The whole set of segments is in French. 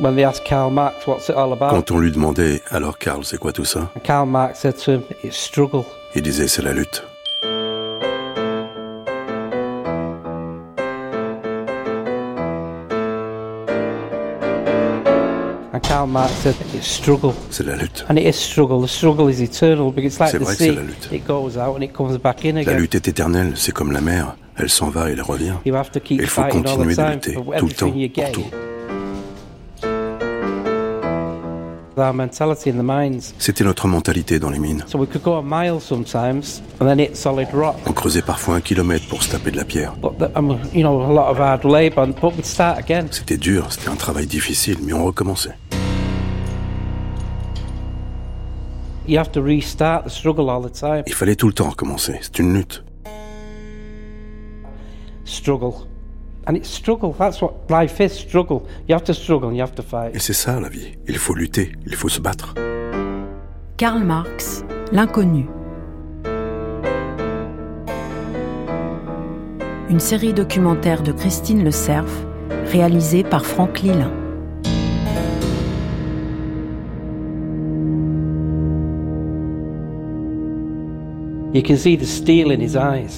Quand on lui demandait alors Karl, c'est quoi tout ça? Karl Marx said to him, "It's struggle." Il disait c'est la lutte. And Karl Marx said, "It's struggle." C'est la lutte. And it is struggle. The struggle is eternal because it's like C'est the vrai que c'est sea. la lutte. It goes out and it comes back in La again. lutte est éternelle, c'est comme la mer. Elle s'en va et elle revient. You have to keep Il faut continuer the de lutter, tout le temps, pour tout. C'était notre mentalité dans les mines. So we could go a mile sometimes and then hit solid rock. On creusait parfois un kilomètre pour se taper de la pierre. Um, you know, a lot of hard labour, and- but we'd start again. C'était dur, c'était un travail difficile, mais on recommençait. You have to restart the struggle all the time. Il fallait tout le temps recommencer. C'est une lutte. Struggle. And it's struggle. That's what life is struggle. You have to struggle and you have to Et fight. c'est ça la vie. Il faut lutter, il faut se battre. Karl Marx, L'inconnu. Une série documentaire de Christine Le Cerf, réalisée par Franck Lilin.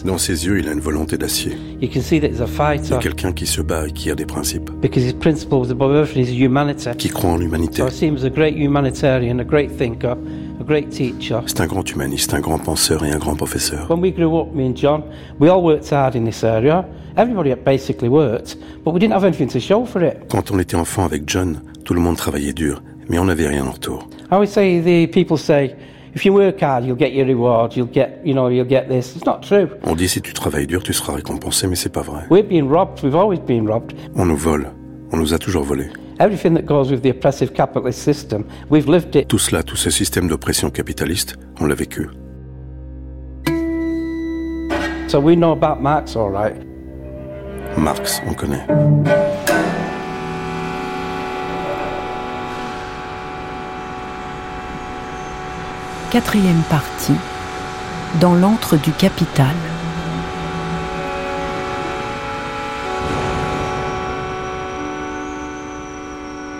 Dans ses yeux, il a une volonté d'acier. You can see that he's a Il y fighter a quelqu'un qui se bat et qui a des principes, because his principle was above everything is humanity. qui croit en l'humanité. So I see him as a great humanitarian, a great thinker, a great teacher. C'est un grand humaniste, un grand penseur et un grand professeur. When we grew up, me and John, we all worked hard in this area. Everybody basically worked, but we didn't have anything to show for it. Quand on était enfant avec John, tout le monde travaillait dur, mais on n'avait rien en retour. I always say the people say, if you work hard, you'll get your reward. You'll get, you know, you'll get this. It's not true. On dit si tu travailles dur, tu seras récompensé, mais c'est pas vrai. We're being robbed. We've always been robbed. On nous vole, on nous a toujours volés. Everything that goes with the oppressive capitalist system, we've lived it. Tout cela, tout ce système d'oppression capitaliste, on l'a vécu. So we know about Marx, all right. Marx, on connaît. Quatrième partie. Dans l'antre du capital.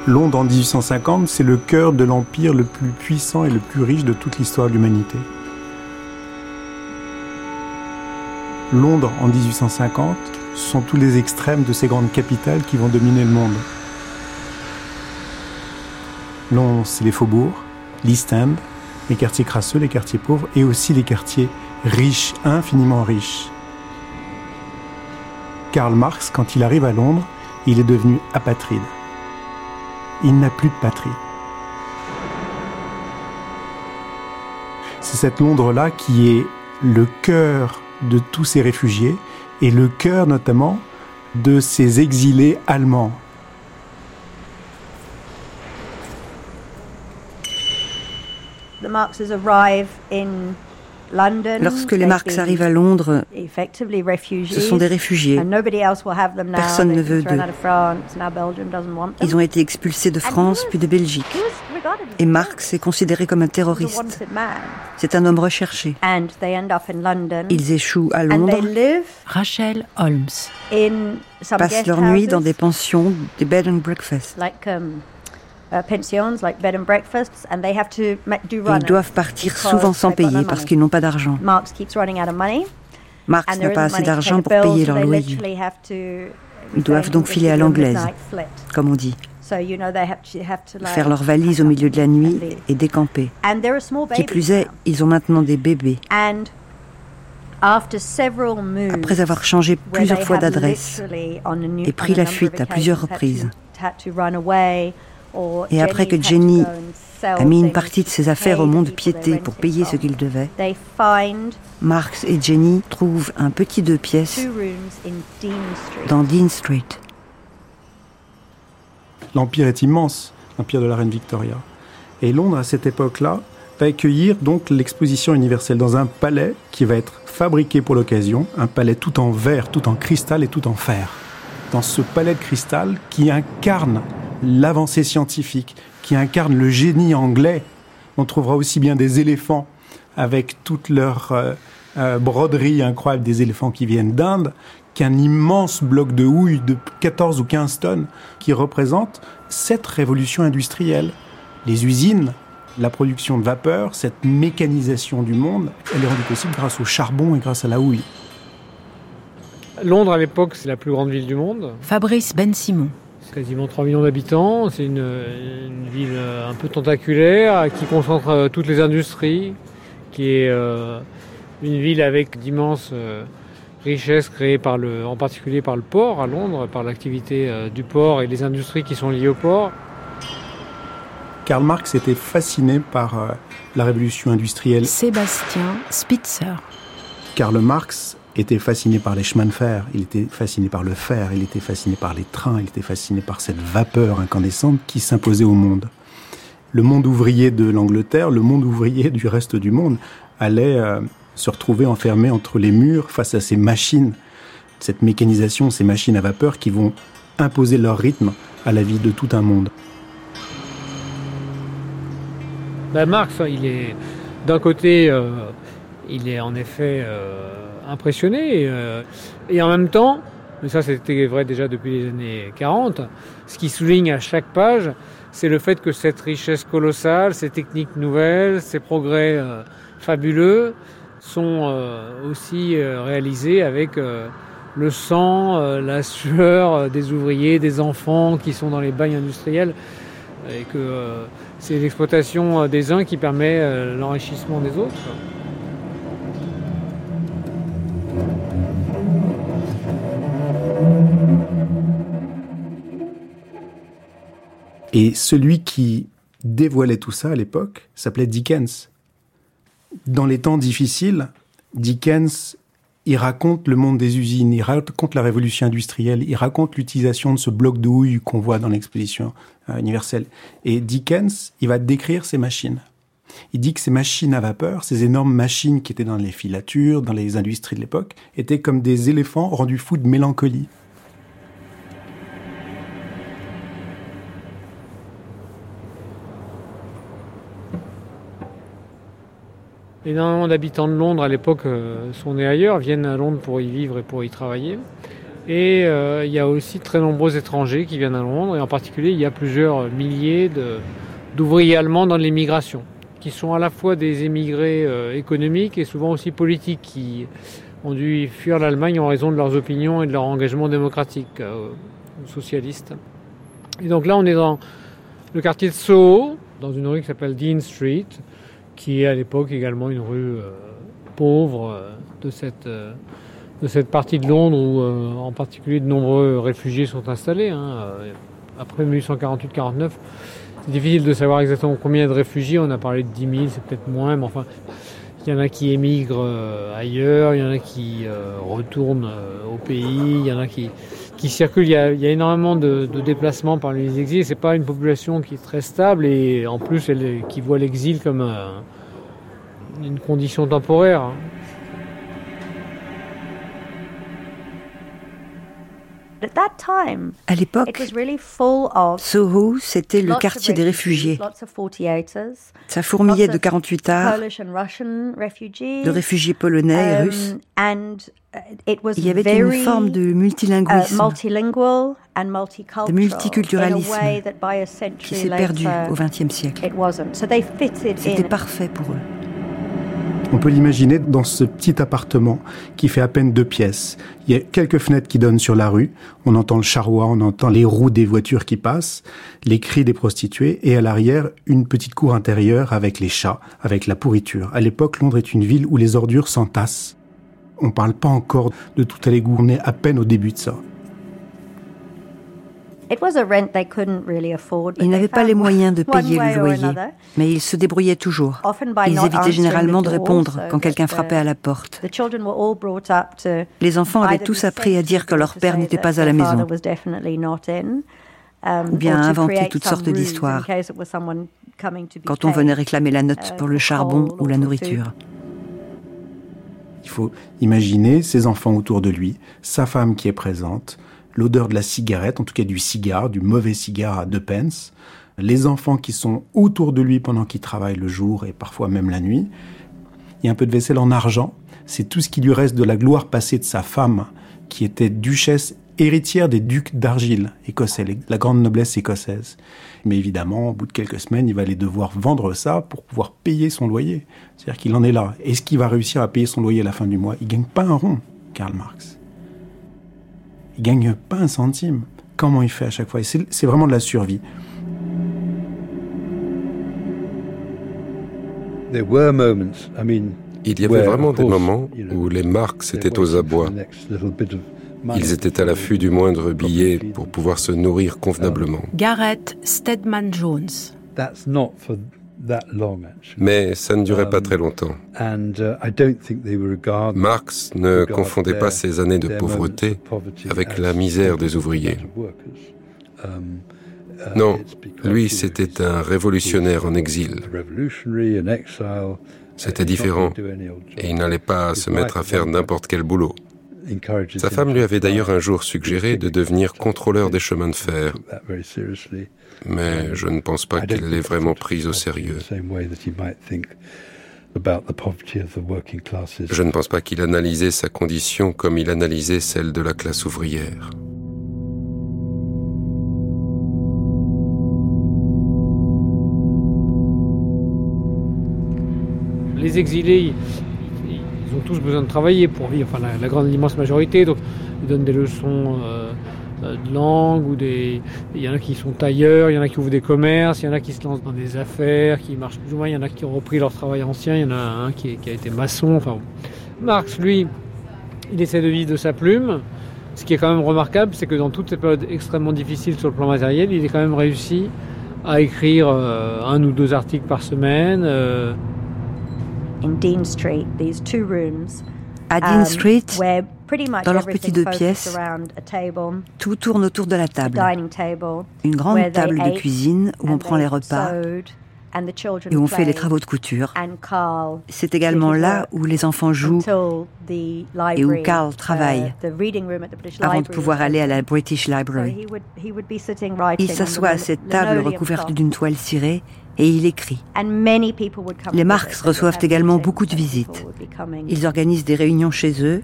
Londres en 1850, c'est le cœur de l'empire le plus puissant et le plus riche de toute l'histoire de l'humanité. Londres en 1850, ce sont tous les extrêmes de ces grandes capitales qui vont dominer le monde. Londres, c'est les faubourgs, l'East End, les quartiers crasseux, les quartiers pauvres et aussi les quartiers riches, infiniment riches. Karl Marx, quand il arrive à Londres, il est devenu apatride il n'a plus de patrie. C'est cette Londres-là qui est le cœur de tous ces réfugiés et le cœur notamment de ces exilés allemands. The Marxes arrive in London. Lorsque les Marx arrivent à Londres, ce sont des réfugiés. and nobody else will have them now. Personne ne veut d'eux. Ils ont été expulsés de France puis de Belgique. Et a Marx est considéré comme un He was a terroriste. C'est un homme recherché. And they end up in London. Ils échouent à Londres, Rachel Holmes. in some passent leur nuit dans des pensions, des bed and breakfast. Ils doivent partir souvent sans payer parce qu'ils n'ont pas d'argent. Marx keeps running out of money. Marx and n'a pas assez d'argent pour payer leur loyer, Ils doivent donc filer à l'anglaise. comme on dit. So, you know, they have to, have to, like, Faire leurs valises au milieu de la nuit et décamper. Qui plus est, ils ont maintenant des bébés. Après avoir changé plusieurs fois have d'adresse et pris la fuite à plusieurs reprises. Et après que Jenny a mis une partie de ses affaires au monde piété pour payer ce qu'il devait, They find Marx et Jenny trouvent un petit deux pièces dans Dean Street. L'empire est immense, l'empire de la reine Victoria. Et Londres, à cette époque-là, va accueillir donc l'exposition universelle dans un palais qui va être fabriqué pour l'occasion, un palais tout en verre, tout en cristal et tout en fer. Dans ce palais de cristal qui incarne l'avancée scientifique, qui incarne le génie anglais, on trouvera aussi bien des éléphants avec toute leur euh, euh, broderie incroyable, des éléphants qui viennent d'Inde, qu'un immense bloc de houille de 14 ou 15 tonnes qui représente cette révolution industrielle. Les usines, la production de vapeur, cette mécanisation du monde, elle est rendue possible grâce au charbon et grâce à la houille. Londres, à l'époque, c'est la plus grande ville du monde. Fabrice Ben Simon. C'est quasiment 3 millions d'habitants. C'est une, une ville euh, un peu tentaculaire qui concentre euh, toutes les industries, qui est euh, une ville avec d'immenses euh, richesses créées par le, en particulier par le port à Londres, par l'activité euh, du port et les industries qui sont liées au port. Karl Marx était fasciné par euh, la révolution industrielle. Sébastien Spitzer. Karl Marx était fasciné par les chemins de fer, il était fasciné par le fer, il était fasciné par les trains, il était fasciné par cette vapeur incandescente qui s'imposait au monde. Le monde ouvrier de l'Angleterre, le monde ouvrier du reste du monde allait euh, se retrouver enfermé entre les murs face à ces machines, cette mécanisation, ces machines à vapeur qui vont imposer leur rythme à la vie de tout un monde. Ben, Marx, il est d'un côté, euh, il est en effet euh, impressionné euh, et en même temps, mais ça c'était vrai déjà depuis les années 40, ce qui souligne à chaque page, c'est le fait que cette richesse colossale, ces techniques nouvelles, ces progrès euh, fabuleux sont euh, aussi réalisés avec le sang, la sueur des ouvriers, des enfants qui sont dans les bagnes industriels et que c'est l'exploitation des uns qui permet l'enrichissement des autres. Et celui qui dévoilait tout ça à l'époque s'appelait Dickens. Dans les temps difficiles, Dickens, il raconte le monde des usines, il raconte la révolution industrielle, il raconte l'utilisation de ce bloc de houille qu'on voit dans l'exposition euh, universelle. Et Dickens, il va décrire ces machines. Il dit que ces machines à vapeur, ces énormes machines qui étaient dans les filatures, dans les industries de l'époque, étaient comme des éléphants rendus fous de mélancolie. Énormément d'habitants de Londres à l'époque euh, sont nés ailleurs, viennent à Londres pour y vivre et pour y travailler. Et euh, il y a aussi très nombreux étrangers qui viennent à Londres, et en particulier il y a plusieurs milliers d'ouvriers allemands dans l'immigration, qui sont à la fois des émigrés euh, économiques et souvent aussi politiques, qui ont dû fuir l'Allemagne en raison de leurs opinions et de leur engagement démocratique euh, socialiste. Et donc là on est dans le quartier de Soho, dans une rue qui s'appelle Dean Street, qui est à l'époque également une rue euh, pauvre euh, de, cette, euh, de cette partie de Londres où en particulier de nombreux réfugiés sont installés. hein. Après 1848-49, c'est difficile de savoir exactement combien de réfugiés. On a parlé de 10 000, c'est peut-être moins, mais enfin, il y en a qui émigrent ailleurs, il y en a qui retournent au pays, il y en a qui, qui circulent. Il y a, énormément de, déplacements par les exils. C'est pas une population qui est très stable et en plus elle, qui voit l'exil comme un- une condition temporaire. À l'époque, it was really full of Soho, c'était le quartier des réfugiés. Lots of 48ers, Ça fourmillait de of 48 arts, Polish and Russian refugees. de réfugiés polonais et um, russes. And uh, it was Il y avait une forme de uh, multilinguisme multilingual and multicultural multiculturalisme qui century s'est perdu au XXe siècle. it wasn't. So they fitted C'était parfait pour eux. On peut l'imaginer dans ce petit appartement qui fait à peine deux pièces. Il y a quelques fenêtres qui donnent sur la rue. On entend le charroi, on entend les roues des voitures qui passent, les cris des prostituées et à l'arrière, une petite cour intérieure avec les chats, avec la pourriture. À l'époque, Londres est une ville où les ordures s'entassent. On parle pas encore de tout à l'égout. On est à peine au début de ça. Ils they n'avaient pas les moyens de payer le loyer, mais ils se débrouillaient toujours. Often by Ils évitaient answering généralement the de répondre quand quelqu'un frappait uh, à la porte. The children were all brought up to Les enfants avaient tous appris à dire que leur père to n'était say pas that à la their maison. father was definitely not in, um, Ou bien inventer toutes sortes d'histoires. Quand on venait réclamer la note euh, pour le charbon coal ou la nourriture. Il faut imaginer ses enfants autour de lui, sa femme qui est présente, l'odeur de la cigarette, en tout cas du cigare, du mauvais cigare à deux pence, les enfants qui sont autour de lui pendant qu'il travaille le jour et parfois même la nuit. Il y a un peu de vaisselle en argent. C'est tout ce qui lui reste de la gloire passée de sa femme qui était duchesse héritière des ducs d'Argile, écossais, les- la grande noblesse écossaise. Mais évidemment, au bout de quelques semaines, il va aller devoir vendre ça pour pouvoir payer son loyer. C'est-à-dire qu'il en est là. Est-ce qu'il va réussir à payer son loyer à la fin du mois? Il gagne pas un rond, Karl Marx. Il gagne pas un centime. Comment il fait à chaque fois? C'est vraiment de la survie. There were moments, I mean, Il y avait vraiment des moments où les they're étaient aux abois. Ils étaient à l'affût du moindre billet pour pouvoir se nourrir convenablement. Gareth Stedman Jones. Mais ça ne durait pas très longtemps. Uh, Marx ne confondait pas ces années de pauvreté avec la misère des ouvriers. Um, uh, Non, lui c'était un révolutionnaire en exil. exile. C'était différent et il n'allait pas se mettre à faire n'importe quel boulot. Sa femme lui avait d'ailleurs un jour suggéré de devenir contrôleur des chemins de fer, mais je ne pense pas I don't qu'il think l'ait he vraiment prise au sérieux. the same way that he might think about the poverty of the working classes. Je ne pense pas qu'il analysait sa condition comme il analysait celle de la classe ouvrière. Les exilés, ils, ont tous besoin de travailler pour vivre, enfin la, la grande immense majorité, donc ils donnent des leçons euh, de langue, ou des, il y en a qui sont tailleurs, il y en a qui ouvrent des commerces, il y en a qui se lancent dans des affaires, qui marchent plus ou moins, il y en a qui ont repris leur travail ancien, il y en a un qui, est- a été maçon, enfin. Marx, lui, il essaie de vivre de sa plume. Ce qui est quand même remarquable, c'est que dans toutes ces périodes extrêmement difficiles sur le plan matériel, il a quand même réussi à écrire euh, un ou deux articles par semaine. euh, In Dean Street, these two rooms. À Dean um, Street, dans leur everything petit deux pièces, around a table, tout tourne autour de la table. Une grande table de cuisine où on prend les repas sewed, and the children et où on fait les travaux de couture. C'est également là où les enfants jouent et où Carl travaille uh, British avant de Library pouvoir aller à la British Library. Il s'assoit à cette table recouverte d'une toile cirée et il écrit. And many people would come Les Marx reçoivent également meetings beaucoup de visites. Ils organisent des réunions chez eux.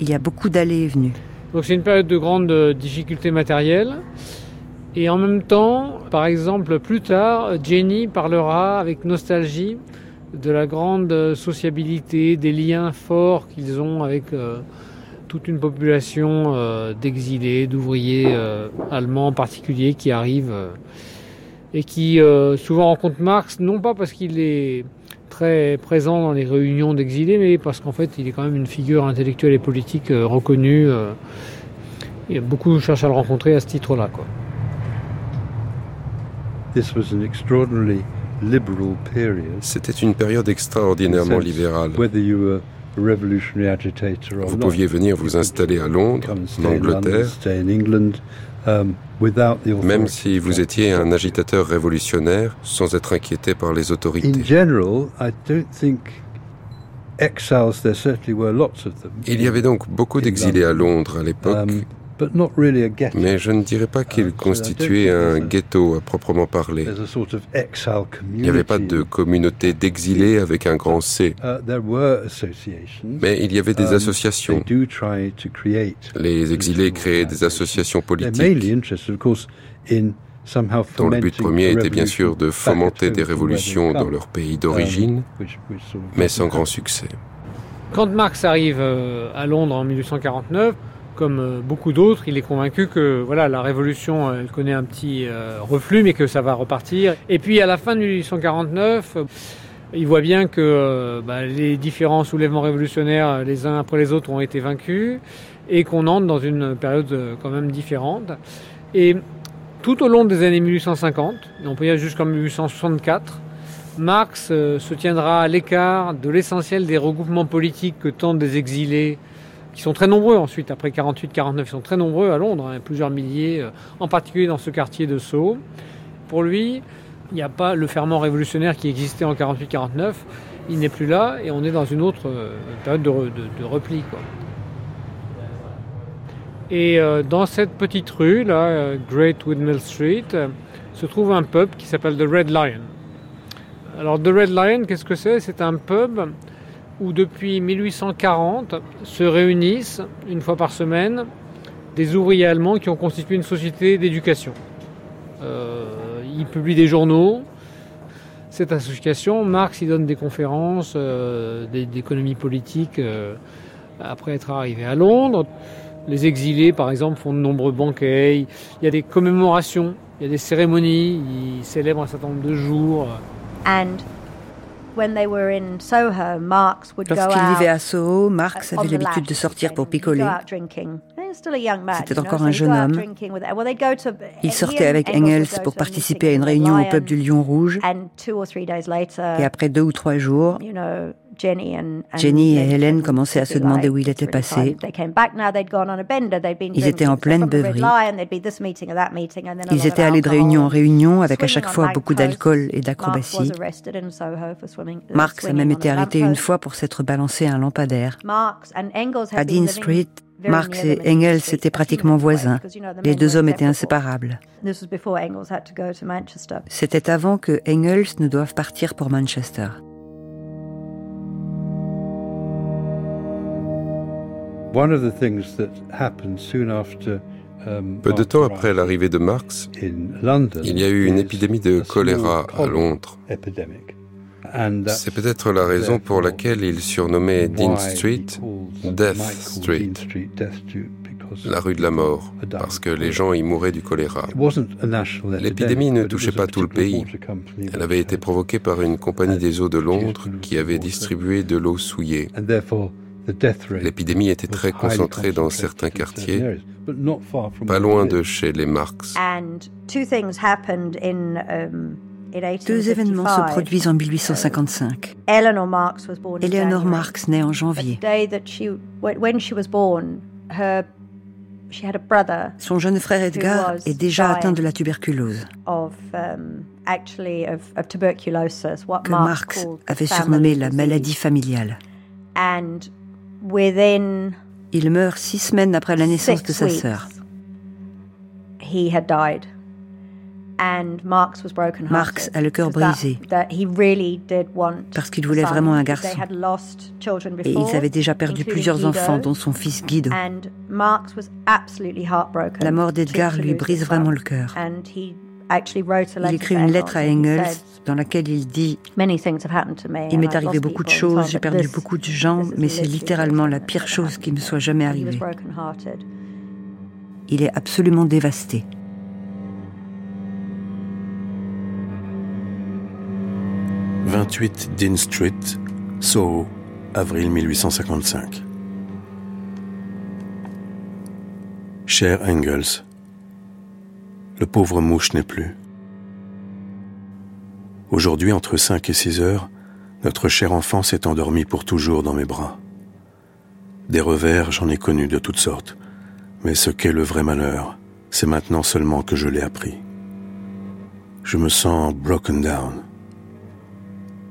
Il y a beaucoup d'allées et venues. Donc c'est une période de grande euh, difficulté matérielle. Et en même temps, par exemple, plus tard, Jenny parlera avec nostalgie de la grande euh, sociabilité, des liens forts qu'ils ont avec euh, toute une population euh, d'exilés, d'ouvriers euh, allemands en particulier qui arrivent euh, et qui euh, souvent rencontrent Marx, non pas parce qu'il est très présent dans les réunions d'exilés, mais parce qu'en fait il est quand même une figure intellectuelle et politique euh, reconnue. euh, et beaucoup cherchent à le rencontrer à ce titre-là. Quoi. This was an extraordinarily liberal period. C'était une période extraordinairement libérale. Whether you were a revolutionary agitator or Vous not. pouviez venir vous installer à Londres, en stay in London, Angleterre, um, même si vous étiez un agitateur révolutionnaire sans être inquiété par les autorités. Il y avait donc beaucoup d'exilés à Londres à l'époque, but not really a ghetto. mais je ne dirais pas qu'ils constituaient un ghetto à proprement parler. There's a sort of exile community. Il n'y avait pas de communauté d'exilés avec un grand C, Uh, there were associations. mais il y avait des Um, associations. Les exilés créaient des associations politiques, interested, of course, in somehow dont le but fomenting premier était bien sûr de fomenter des révolutions dans leur pays d'origine, um, of mais sans grand succès. Quand Marx arrive euh, à Londres en 1849, comme euh, beaucoup d'autres, il est convaincu que voilà, la révolution, euh, elle connaît un petit euh, reflux, mais que ça va repartir. Et puis à la fin de 1849, euh, il voit bien que bah, les différents soulèvements révolutionnaires, les uns après les autres, ont été vaincus et qu'on entre dans une période quand même différente. Et tout au long des années 1850, et on peut dire jusqu'en 1864, Marx se tiendra à l'écart de l'essentiel des regroupements politiques que tentent des exilés, qui sont très nombreux ensuite, après 48-49, ils sont très nombreux à Londres, hein, plusieurs milliers, euh, en particulier dans ce quartier de Sceaux. Pour lui, il n'y a pas le ferment révolutionnaire qui existait en 48-49, il n'est plus là, et on est dans une autre euh, période de, re- de- de repli. Quoi. Et euh, dans cette petite rue, là, Great Windmill Street, se trouve un pub qui s'appelle The Red Lion. Alors, The Red Lion, qu'est-ce que c'est? C'est un pub où depuis 1840 se réunissent une fois par semaine des ouvriers allemands qui ont constitué une société d'éducation. Euh, ils publient des journaux. Cette association, Marx y donne des conférences euh, d'économie politique euh, après être arrivé à Londres. Les exilés, par exemple, font de nombreux banquets. Il y a des commémorations, il y a des cérémonies, ils célèbrent un certain nombre de jours. Lorsqu'il vivait à Soho, Marx avait l'habitude de sortir pour picoler. out drinking. He was still a young man, C'était encore un jeune homme. Il sortait avec Engels pour participer à une réunion au the pub du Lion, Rouge. And two or three days later, Et après deux ou trois jours, you know, Jenny et Hélène commençaient à se demander où il "It's était passé." fine." They came back now, they'd gone on a bender, they'd been Ils étaient en pleine beuverie. Ils étaient allés de réunion en réunion avec à chaque fois beaucoup d'alcool et d'acrobatie. uh, Marx a même été arrêté une fois pour s'être balancé à un lampadaire. À Dean Street, Marx et Engels étaient pratiquement voisins. Les deux hommes étaient inséparables. C'était avant que Engels ne doive partir pour Manchester. Peu de temps après l'arrivée de Marx, il y a eu une épidémie de choléra à Londres. C'est peut-être la raison pour laquelle il surnommait Dean Street Death Street, la rue de la mort, parce que les gens y mouraient du choléra. L'épidémie ne touchait pas tout le pays. Elle avait été provoquée par une compagnie des eaux de Londres qui avait distribué de l'eau souillée. And therefore the death rate L'épidémie était was très concentrée dans concentrated certains in certain quartiers, areas, but not far from pas loin de chez les Marx. And two things happened in, um, in 1855. Deux événements se produisent en 1855. Eleanor Marx was born in Éléonore January. Marx naît en janvier. the day that she, when when she was born, her, she had a brother Son jeune frère Edgar est déjà atteint de la tuberculose, um, actually, of, of tuberculosis, what que Marx, avait family surnommé la disease. maladie familiale. Il meurt six semaines après la naissance de sa sœur. he had died. And Marx was broken Marx a le cœur brisé. Parce qu'il voulait vraiment un garçon. Et ils avaient déjà perdu plusieurs enfants, dont son fils Guido. And Marx was absolutely heartbroken La mort d'Edgar lui brise vraiment le cœur. And he actually wrote a Il letter écrit une lettre à Engels dans laquelle il dit Many things have happened to me, Il m'est arrivé beaucoup de choses, j'ai but perdu beaucoup de gens, mais c'est literally littéralement la pire chose happened. qui me soit jamais arrivée. broken-hearted. Il est absolument dévasté. « 28 Dean Street, Soho, avril 1855. Cher Engels, le pauvre mouche n'est plus. Aujourd'hui, entre 5 et 6 heures, notre cher enfant s'est endormi pour toujours dans mes bras. Des revers, j'en ai connu de toutes sortes, mais ce qu'est le vrai malheur, c'est maintenant seulement que je l'ai appris. Je me sens broken down.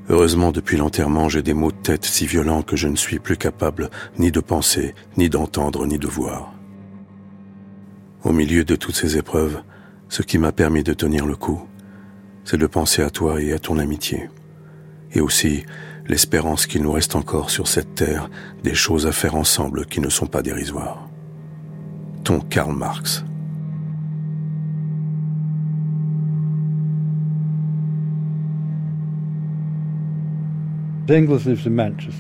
Heureusement, depuis l'enterrement, j'ai des maux de tête si violents que je ne suis plus capable ni de penser, ni d'entendre, ni de voir. Au milieu de toutes ces épreuves, ce qui m'a permis de tenir le coup, c'est de penser à toi et à ton amitié. Et aussi l'espérance qu'il nous reste encore sur cette terre des choses à faire ensemble qui ne sont pas dérisoires. Ton Karl Marx.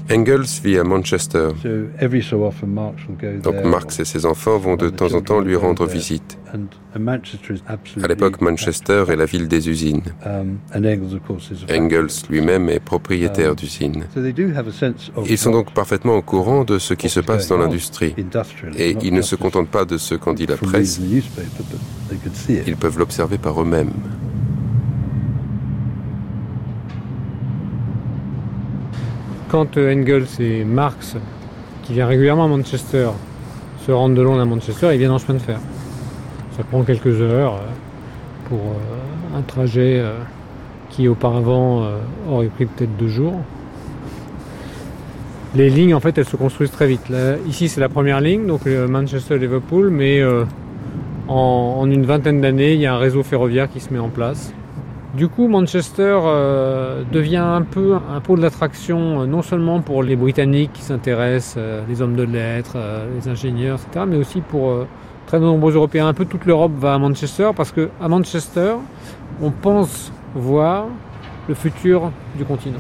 Engels vit à Manchester, donc. Marx et ses enfants vont de temps en temps lui rendre visite. À l'époque, Manchester est la ville des usines. Um, Engels, lui-même est propriétaire d'usines. Sense of Ils sont donc parfaitement au courant de ce qui se passe dans l'industrie. Et ils ne se contentent pas de ce qu'en dit la presse, ils peuvent l'observer par eux-mêmes. Quand euh, Engels et Marx, qui vient régulièrement à Manchester, se rendent de Londres à Manchester, ils viennent en chemin de fer. Ça prend quelques heures euh, pour euh, un trajet qui auparavant aurait pris peut-être deux jours. Les lignes, en fait, elles se construisent très vite. Ici, c'est la première ligne, donc Manchester-Liverpool, mais en une vingtaine d'années, il y a un réseau ferroviaire qui se met en place. Du coup, Manchester euh, devient un peu un pôle d'attraction, euh, non seulement pour les Britanniques qui s'intéressent, euh, les hommes de lettres, les ingénieurs, etc., mais aussi pour très nombreux Européens. Un peu toute l'Europe va à Manchester parce que à Manchester, on pense voir le futur du continent.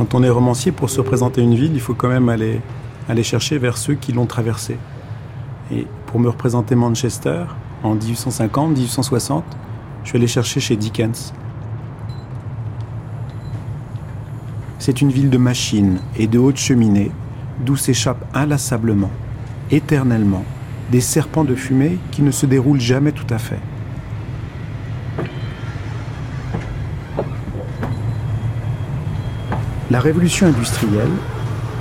Quand on est romancier, pour se représenter une ville, il faut quand même aller, aller chercher vers ceux qui l'ont traversée. Et pour me représenter Manchester, en 1850, 1860, je suis allé chercher chez Dickens. C'est une ville de machines et de hautes cheminées, d'où s'échappent inlassablement, éternellement, des serpents de fumée qui ne se déroulent jamais tout à fait. La révolution industrielle,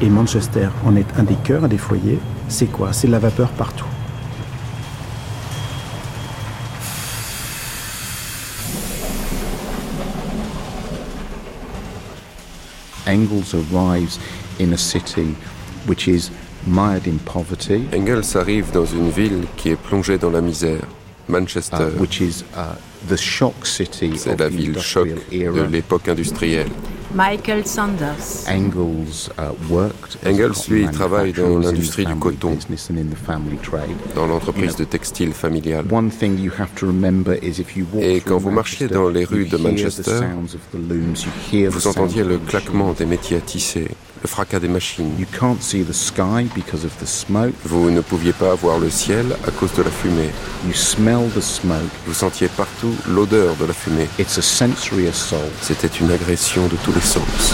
et Manchester en est un des cœurs, un des foyers, c'est quoi? C'est la vapeur partout. Engels arrives in a city which is mired in poverty, Engels arrive dans une ville qui est plongée dans la misère, Manchester. uh, which is uh, the shock city C'est la ville choc de l'époque industrielle. Michael Sanders. Engels uh, lui, travaille dans l'industrie du coton. dans l'entreprise de textile familiale. One thing you have to remember is if you walk Et through quand vous marchiez Manchester, dans les rues you de hear the Manchester, sounds of the looms, you hear the Vous sounds entendiez of le the claquement des métiers à tisser, le fracas des machines. You can't see the sky because of the smoke. Vous ne pouviez pas voir le ciel à cause de la fumée. You smell the smoke. Vous sentiez partout l'odeur de la fumée. It's a sensory assault. C'était une agression de tous les sens.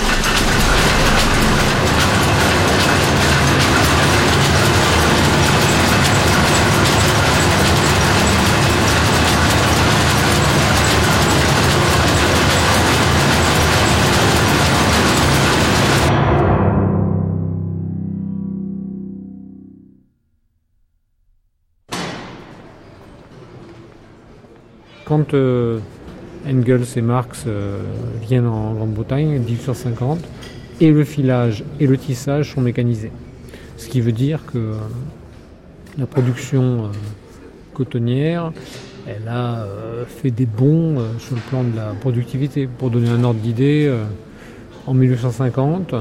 Quand euh, Engels et Marx euh, viennent en Grande-Bretagne, 1850, et le filage et le tissage sont mécanisés. Ce qui veut dire que euh, la production cotonnière, elle a fait des bons sur le plan de la productivité. Pour donner un ordre d'idée, en 1850,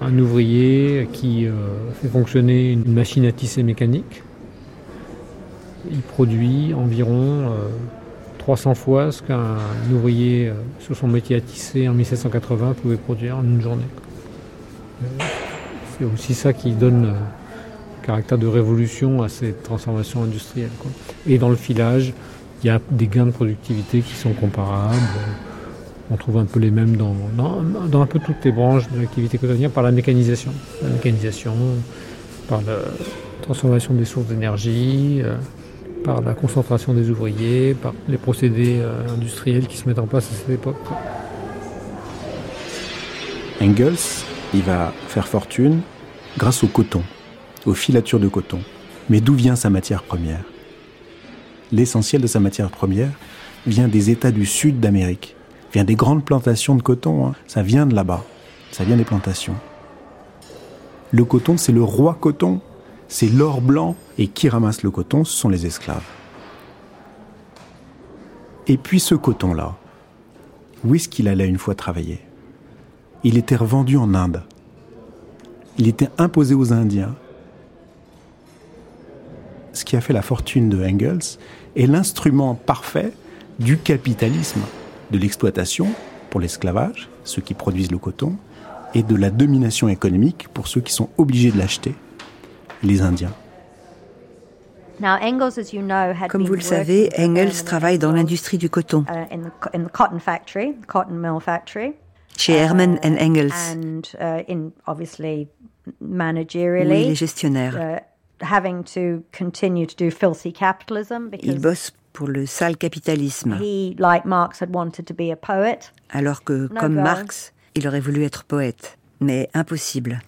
un ouvrier qui fait fonctionner une machine à tisser mécanique, il produit environ 300 fois ce qu'un ouvrier euh, sur son métier à tisser en 1780 pouvait produire en une journée. C'est aussi ça qui donne euh, le caractère de révolution à cette transformation industrielle. Et dans le filage, il y a des gains de productivité qui sont comparables. On trouve un peu les mêmes dans, dans, un peu toutes les branches de l'activité cotonnière par la mécanisation. La mécanisation, par la transformation des sources d'énergie, euh, par la concentration des ouvriers, par les procédés euh, industriels qui se mettent en place à cette époque. Engels, il va faire fortune grâce au coton, aux filatures de coton. Mais d'où vient sa matière première? L'essentiel de sa matière première vient des États du sud d'Amérique, vient des grandes plantations de coton. hein. Ça vient de là-bas, ça vient des plantations. Le coton, c'est le roi coton, c'est l'or blanc, et qui ramasse le coton, ce sont les esclaves. Et puis ce coton-là, où est-ce qu'il allait une fois travailler? Il était revendu en Inde. Il était imposé aux Indiens. Ce qui a fait la fortune de Engels est l'instrument parfait du capitalisme, de l'exploitation pour l'esclavage, ceux qui produisent le coton, et de la domination économique pour ceux qui sont obligés de l'acheter, les Indiens. Now, Engels, as you know, had Comme vous le savez, Engels in the travaille dans l'industrie du coton, uh, in, the, co- in the cotton factory, the cotton mill factory, chez Hermann and Engels, and uh, in obviously où managerially, il est gestionnaire. uh, having to continue to do filthy capitalism Il bosse pour le sale capitalisme, he, like Marx, had wanted to be a poet. alors que, comme. Marx, il aurait voulu être poète. Mais impossible.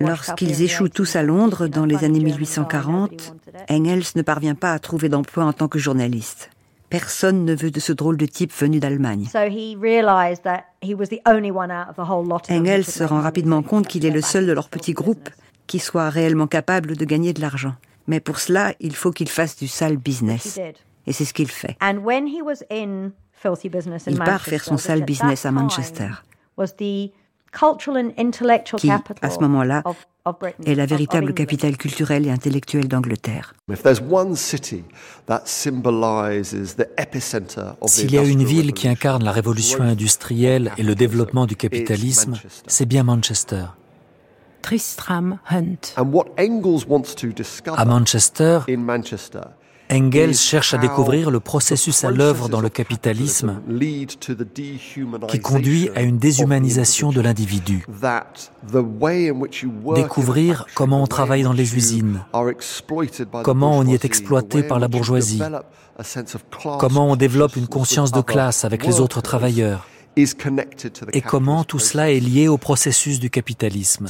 Lorsqu'ils échouent tous à 1860s, Londres dans les années German guy, 1840, nobody wanted it. Engels ne parvient pas à trouver d'emploi en tant que journaliste. Personne ne veut de ce drôle de type venu d'Allemagne. Engels se rend rapidement compte qu'il est le seul de leur petit groupe qui soit réellement capable de gagner de l'argent. Mais pour cela, il faut qu'il fasse du sale business. Et c'est ce qu'il fait. Il part faire son sale business à Manchester. Was the cultural and intellectual qui, capital à ce moment-là, of, of Britain, est la of- of véritable England. capitale culturelle et intellectuelle d'Angleterre. If there's one city that symbolizes the epicenter of the S'il y a une Industrial ville qui Revolution, incarne la révolution industrielle et le développement du capitalisme, c'est bien Manchester. Tristram Hunt. And what Engels wants to discover À Manchester, in Manchester Engels cherche à découvrir le processus à l'œuvre dans le capitalisme qui conduit à une déshumanisation de l'individu. Découvrir comment on travaille dans les usines, comment on y est exploité par la bourgeoisie, comment on développe une conscience de classe avec les autres travailleurs, et comment tout cela est lié au processus du capitalisme.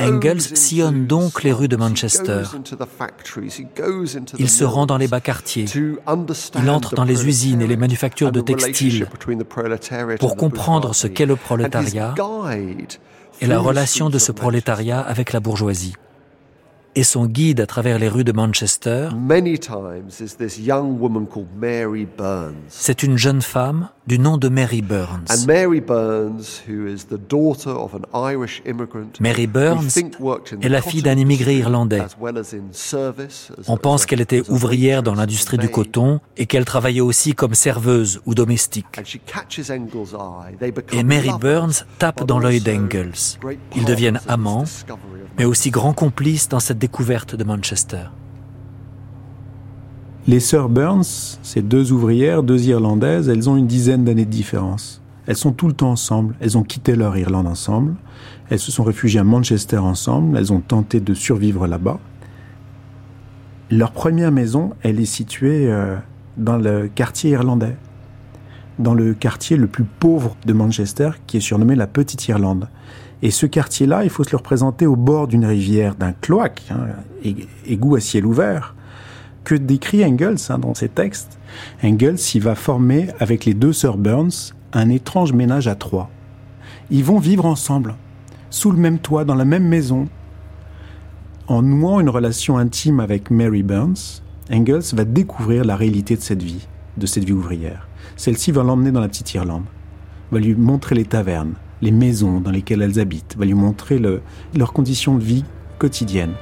Engels sillonne donc les rues de Manchester. Il se rend dans les bas quartiers. Il entre dans les usines et les manufactures de textiles pour comprendre ce qu'est le prolétariat et la relation de ce prolétariat avec la bourgeoisie. Et son guide à travers les rues de Manchester, c'est une jeune femme du nom de Mary Burns. And Mary Burns, who is the daughter of an Irish immigrant, Mary Burns est la fille d'un immigré irlandais. On pense qu'elle était ouvrière dans l'industrie du coton et qu'elle travaillait aussi comme serveuse ou domestique. Et Mary Burns tape dans l'œil d'Engels. Ils deviennent amants, mais aussi grands complices dans cette découverte de Manchester. Les sœurs Burns, ces deux ouvrières, deux Irlandaises, elles ont une dizaine d'années de différence. Elles sont tout le temps ensemble, elles ont quitté leur Irlande ensemble, elles se sont réfugiées à Manchester ensemble, elles ont tenté de survivre là-bas. Leur première maison, elle est située euh, dans le quartier irlandais, dans le quartier le plus pauvre de Manchester, qui est surnommé la Petite Irlande. Et ce quartier-là, il faut se le représenter au bord d'une rivière, d'un cloaque, hein, ég- égout à ciel ouvert, que décrit Engels hein, dans ses textes. Engels y va former avec les deux sœurs Burns un étrange ménage à trois. Ils vont vivre ensemble, sous le même toit, dans la même maison. En nouant une relation intime avec Mary Burns, Engels va découvrir la réalité de cette vie, de cette vie ouvrière. Celle-ci va l'emmener dans la petite Irlande, va lui montrer les tavernes, les maisons dans lesquelles elles habitent, va lui montrer le- leurs conditions de vie quotidiennes.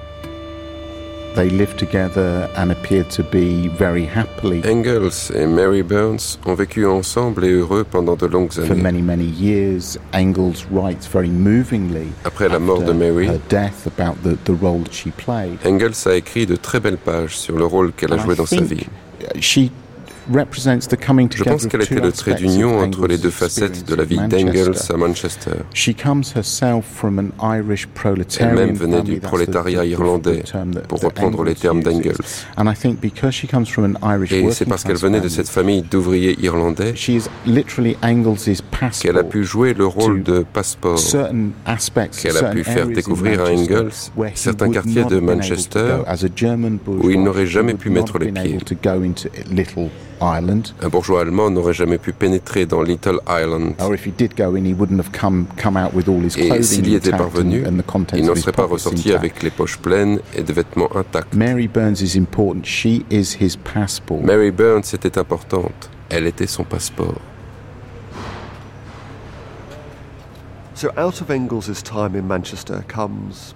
They lived together and appeared to be very happily Engels et Mary Burns ont vécu ensemble et heureux pendant de longues for années. many, many years. Engels writes very movingly Après la mort de Mary, her death about the, the role that she played. Engels a écrit de très belles pages sur le rôle qu'elle a joué dans sa vie. She Je together pense qu'elle était le trait d'union entre les deux facettes de la vie d'Engels à Manchester. She comes herself from an Irish proletarian Elle-même venait du prolétariat irlandais, pour reprendre les termes d'Engels. Et c'est parce qu'elle venait de cette famille d'ouvriers irlandais qu'elle a pu jouer le rôle de passeport, qu'elle a pu faire découvrir à Engels certains quartiers de Manchester où il n'aurait jamais pu mettre les pieds. Un bourgeois allemand n'aurait jamais pu pénétrer dans Little Island. Et s'il y était parvenu, il n'en serait pas ressorti avec les poches pleines et des vêtements intacts. Mary Burns is important. She is his passport. Mary Burns était importante. Elle était son passeport.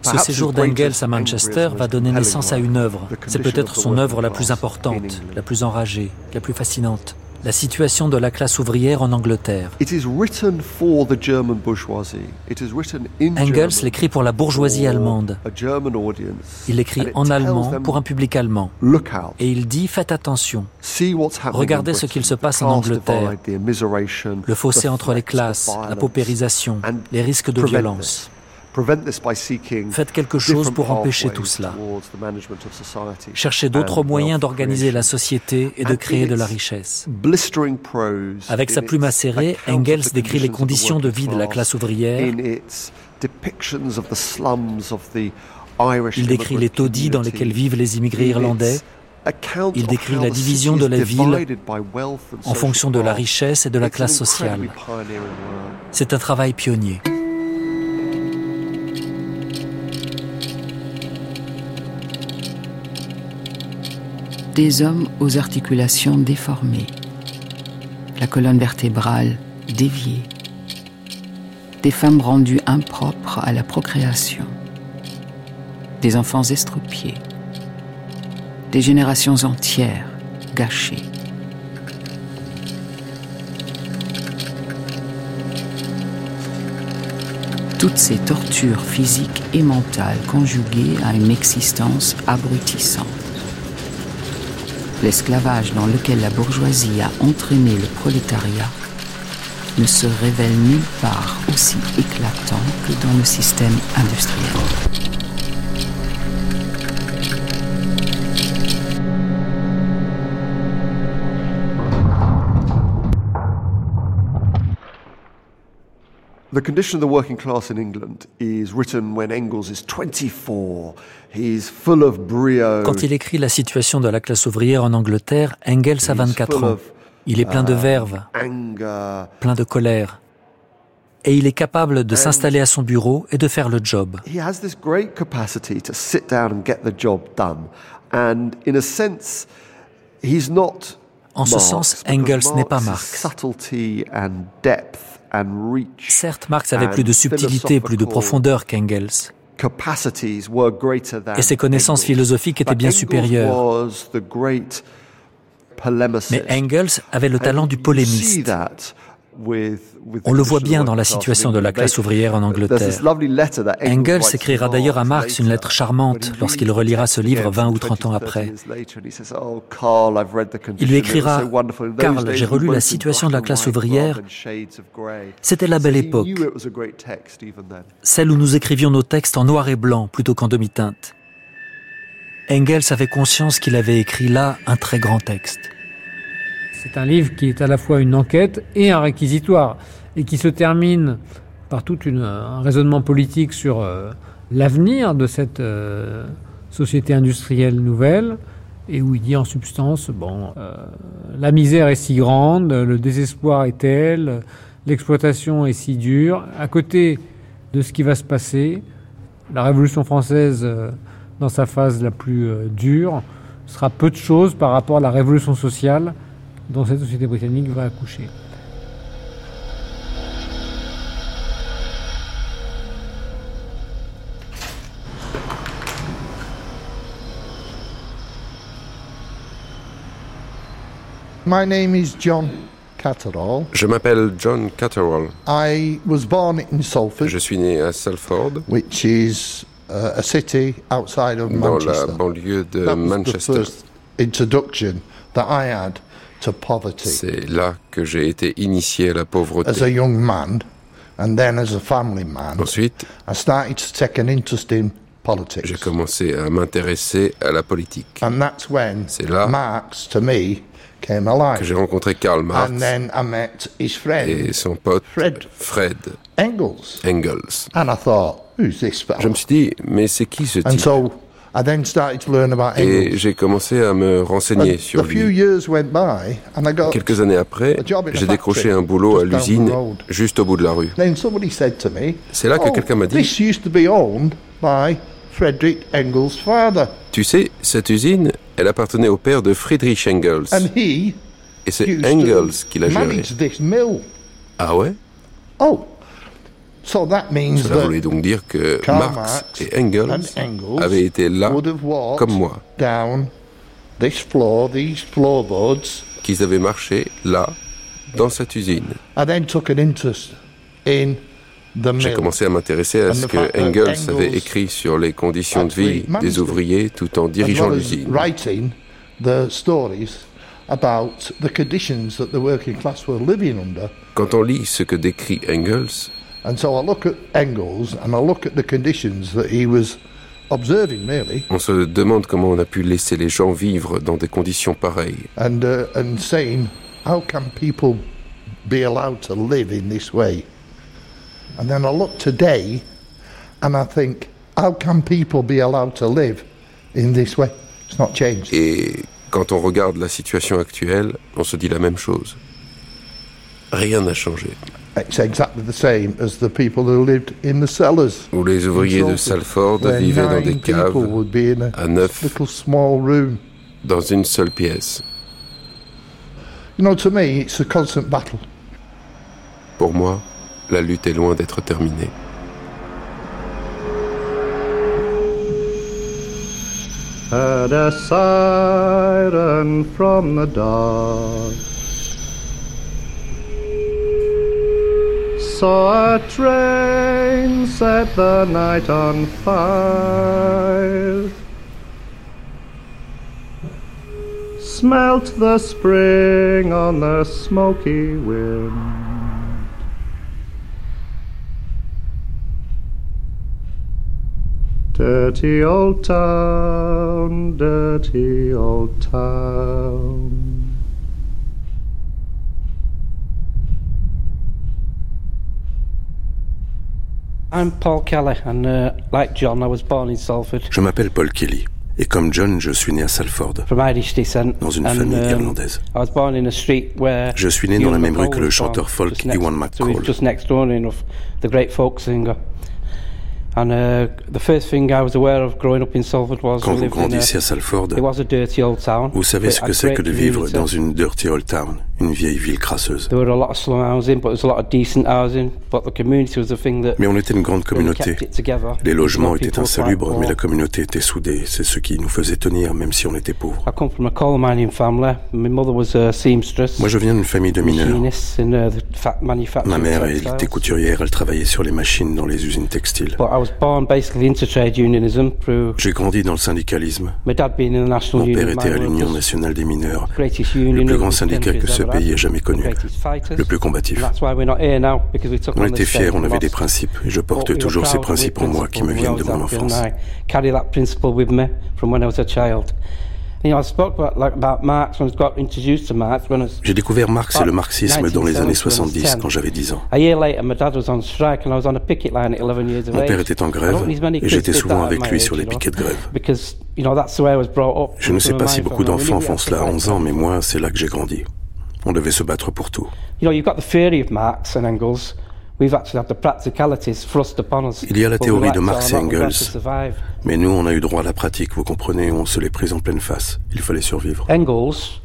Ce séjour d'Engels à Manchester va donner naissance à une œuvre. C'est peut-être son œuvre la plus importante, la plus enragée, la plus fascinante. La situation de la classe ouvrière en Angleterre. Engels l'écrit pour la bourgeoisie allemande. Il l'écrit en allemand pour un public allemand. Et il dit faites attention. Regardez ce qu'il se passe en Angleterre. Le fossé entre les classes, la paupérisation, les risques de violence. Faites quelque chose pour empêcher tout cela. Cherchez d'autres moyens d'organiser la société et de créer de la richesse. Avec sa plume acérée, Engels décrit les conditions de vie de la classe class, ouvrière. Il décrit les taudis dans lesquels vivent les immigrés irlandais. Il décrit la division de la ville en fonction de la richesse et de la classe sociale. C'est un travail pionnier. Des hommes aux articulations déformées, la colonne vertébrale déviée, des femmes rendues impropres à la procréation, des enfants estropiés, des générations entières gâchées. Toutes ces tortures physiques et mentales conjuguées à une existence abrutissante. L'esclavage dans lequel la bourgeoisie a entraîné le prolétariat ne se révèle nulle part aussi éclatant que dans le système industriel. The condition of the working class in England is written when Engels is 24. He's full of brio. Quand il écrit la situation de la classe ouvrière en Angleterre, Engels a 24 ans. Il est plein de uh, verve, plein de colère. Et il est capable de s'installer à son bureau et de faire le job. He has this great capacity to sit down and get the job done. And in a sense, he's not En ce sens, Engels n'est pas Marx. Certes, Marx avait plus de subtilité, plus de profondeur qu'Engels. Et ses connaissances philosophiques étaient bien supérieures. Mais Engels avait le talent du polémiste. On le voit bien dans la situation de la classe ouvrière en Angleterre. Engels écrira d'ailleurs à Marx une lettre charmante lorsqu'il relira ce livre again 20 ou 20, 30 ans 30 après. "Oh, Il lui écrira Karl, j'ai relu la situation de la classe ouvrière. rather than shades of grey." C'était la belle époque. celle où nous écrivions nos textes en noir et blanc plutôt qu'en demi-teinte. Engels avait conscience qu'il avait écrit là un très grand texte. C'est un livre qui est à la fois une enquête et un réquisitoire, et qui se termine par tout un raisonnement politique sur euh, l'avenir de cette euh, société industrielle nouvelle, et où il dit en substance, bon, euh, la misère est si grande, le désespoir est tel, l'exploitation est si dure, à côté de ce qui va se passer, la Révolution française, dans sa phase la plus dure, sera peu de choses par rapport à la révolution sociale dont cette société britannique va accoucher. My name is John Catterall. Je m'appelle John Catterall. I was born in Salford, Je suis né à Salford, which is uh, a city outside of dans la Manchester. banlieue de That was the Manchester. first introduction that I had C'est là que j'ai été initié à la as a pauvreté. young man, and then as a family man. Ensuite, I started to take an interest in politics. j'ai commencé à m'intéresser à la politique. And that's when C'est là Marx, to me, came que alive. j'ai rencontré Karl Marx And then I met his friend, et son pote Fred Fred Engels. Engels. And I thought, who's this Je me suis dit, mais c'est qui ce type so I then started to learn about Et j'ai commencé à me renseigner sur lui. years went by, and I got. Quelques années après, j'ai décroché un boulot à l'usine juste au bout de la rue. Then somebody said to me, C'est là que "Oh, quelqu'un m'a dit, This used to be owned by Frederick Engels' father, tu sais, cette usine, elle appartenait au père de Friedrich Engels. and he Et c'est Engels qui l'a géré. manage this mill." Ah ouais? Oh, so that means Cela that voulait donc dire que Marx et Engels and Engels avaient été là comme moi, down this floor, these floorboards. qu'ils avaient marché là, dans cette usine. I then took an interest in the J'ai commencé à m'intéresser à ce que Engels avait écrit sur les conditions de vie des ouvriers tout en dirigeant l'usine. writing the stories about the conditions that the working class were living under. Quand on lit ce que décrit Engels, And so I look at Engels and I look at the conditions that he was observing, really, on se demande comment on a pu laisser les gens vivre dans des conditions pareilles. and uh, and saying, how can people be allowed to live in this way? And then I look today, and I think, how can people be allowed to live in this way? Et quand on regarde la situation actuelle, on se dit la même chose. Rien n'a changé. Où les ouvriers de Salford vivaient dans des caves à neuf, dans une seule pièce. Pour moi, la lutte est loin d'être terminée. Heard a siren from the dark. Saw a train set the night on fire. Smelt the spring on the smoky wind. Dirty old town, dirty old town. Je m'appelle Paul Kelly. Et comme John, je suis né à Salford, dans une and, famille um, irlandaise. I was born in a street where Je suis né dans la Ewan même rue McCall que le was chanteur born, folk just next- Ewan so he's McCall. Quand vous grandissez à Salford, it was a dirty old town. vous savez ce it que c'est que de vivre dans une dirty old town, une vieille ville crasseuse. There were a lot of slum housing, but there was a lot of decent housing. But the community was the thing that Mais on était une grande communauté. Les logements étaient insalubres, mais la communauté était soudée. C'est ce qui nous faisait tenir, même si on était pauvres. I come from a coal mining family. My mother was a seamstress. Moi, je viens d'une famille de mineurs. uh, Ma mère était couturière, elle travaillait sur les machines dans les usines textiles. But I was born basically into trade unionism through J'ai grandi dans le syndicalisme. my dad being in the National Mon père était à l'Union nationale des mineurs, le plus grand syndicat que ce pays ait jamais connu, le plus combatif. On était the fiers, on avait des principes, et je porte toujours ces principes en moi qui me viennent de mon enfance. J'ai découvert Marx et le marxisme dans les années 1970 70 quand j'avais 10 ans. A year later, my dad was on strike and I was on a picket line at 11 years of Mon père était en I grève et j'étais souvent avec lui sur les piquets de grève. Because, you know, that's the way I was brought up. Je ne sais pas si beaucoup d'enfants font cela à fight 11 ans, mais moi, c'est là que j'ai grandi. On devait se battre pour tout. Il y a la théorie de Marx et Engels, mais nous, on a eu droit à la pratique, vous comprenez, on se l'est prise en pleine face. Il fallait survivre. Engels,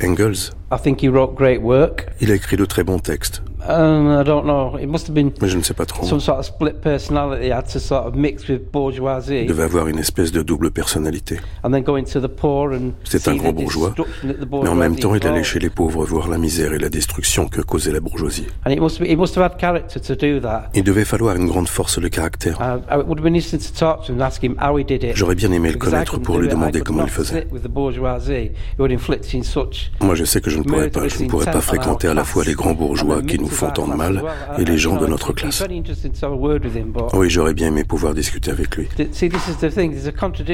Engels, I think he wrote great work. il a écrit de très bons textes, Um, I don't know. It must have been mais je ne sais pas trop. some sort of split personality he had to sort of mix with bourgeoisie Il devait avoir une espèce de double personnalité. and then go into the poor and C'est un the bourgeois, mais en même temps, il allait chez les pauvres voir la misère et la destruction que causait la bourgeoisie. And it must, be, he must have had character to do that. Il devait falloir une grande force de caractère. Uh, it would have been interesting to talk to him and ask him how he did it. J'aurais bien aimé le connaître pour lui demander comment il faisait. sit with the bourgeoisie who had inflicted such Moi, je sais que je ne pourrais pas. Je ne pourrais pas fréquenter à la fois les grands bourgeois qui nous font tant de mal et les gens de notre classe. Oui, j'aurais bien aimé pouvoir discuter avec lui.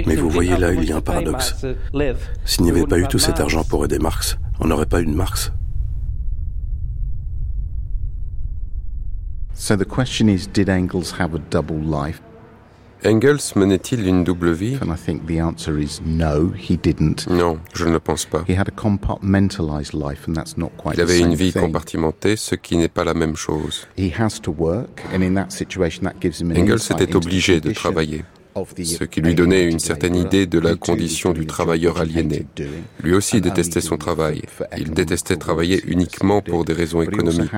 Mais vous voyez là, il y a un paradoxe. S'il n'y avait pas eu tout cet argent pour aider Marx, on n'aurait pas eu de Marx. So the question is did Engels have a double life? Engels menait-il une double vie? And I think the answer is no, he didn't. Non, je ne le pense pas. He had a compartmentalized life, and that's not quite Il avait the une vie thing. compartimentée, ce qui n'est pas la même chose. He has to work, and in that situation, that gives him an Engels était obligé de travailler, ce qui lui donnait une certaine idée de la He too was condition du travailleur aliéné. Lui aussi détestait son travail. Il détestait travailler uniquement pour des raisons économiques.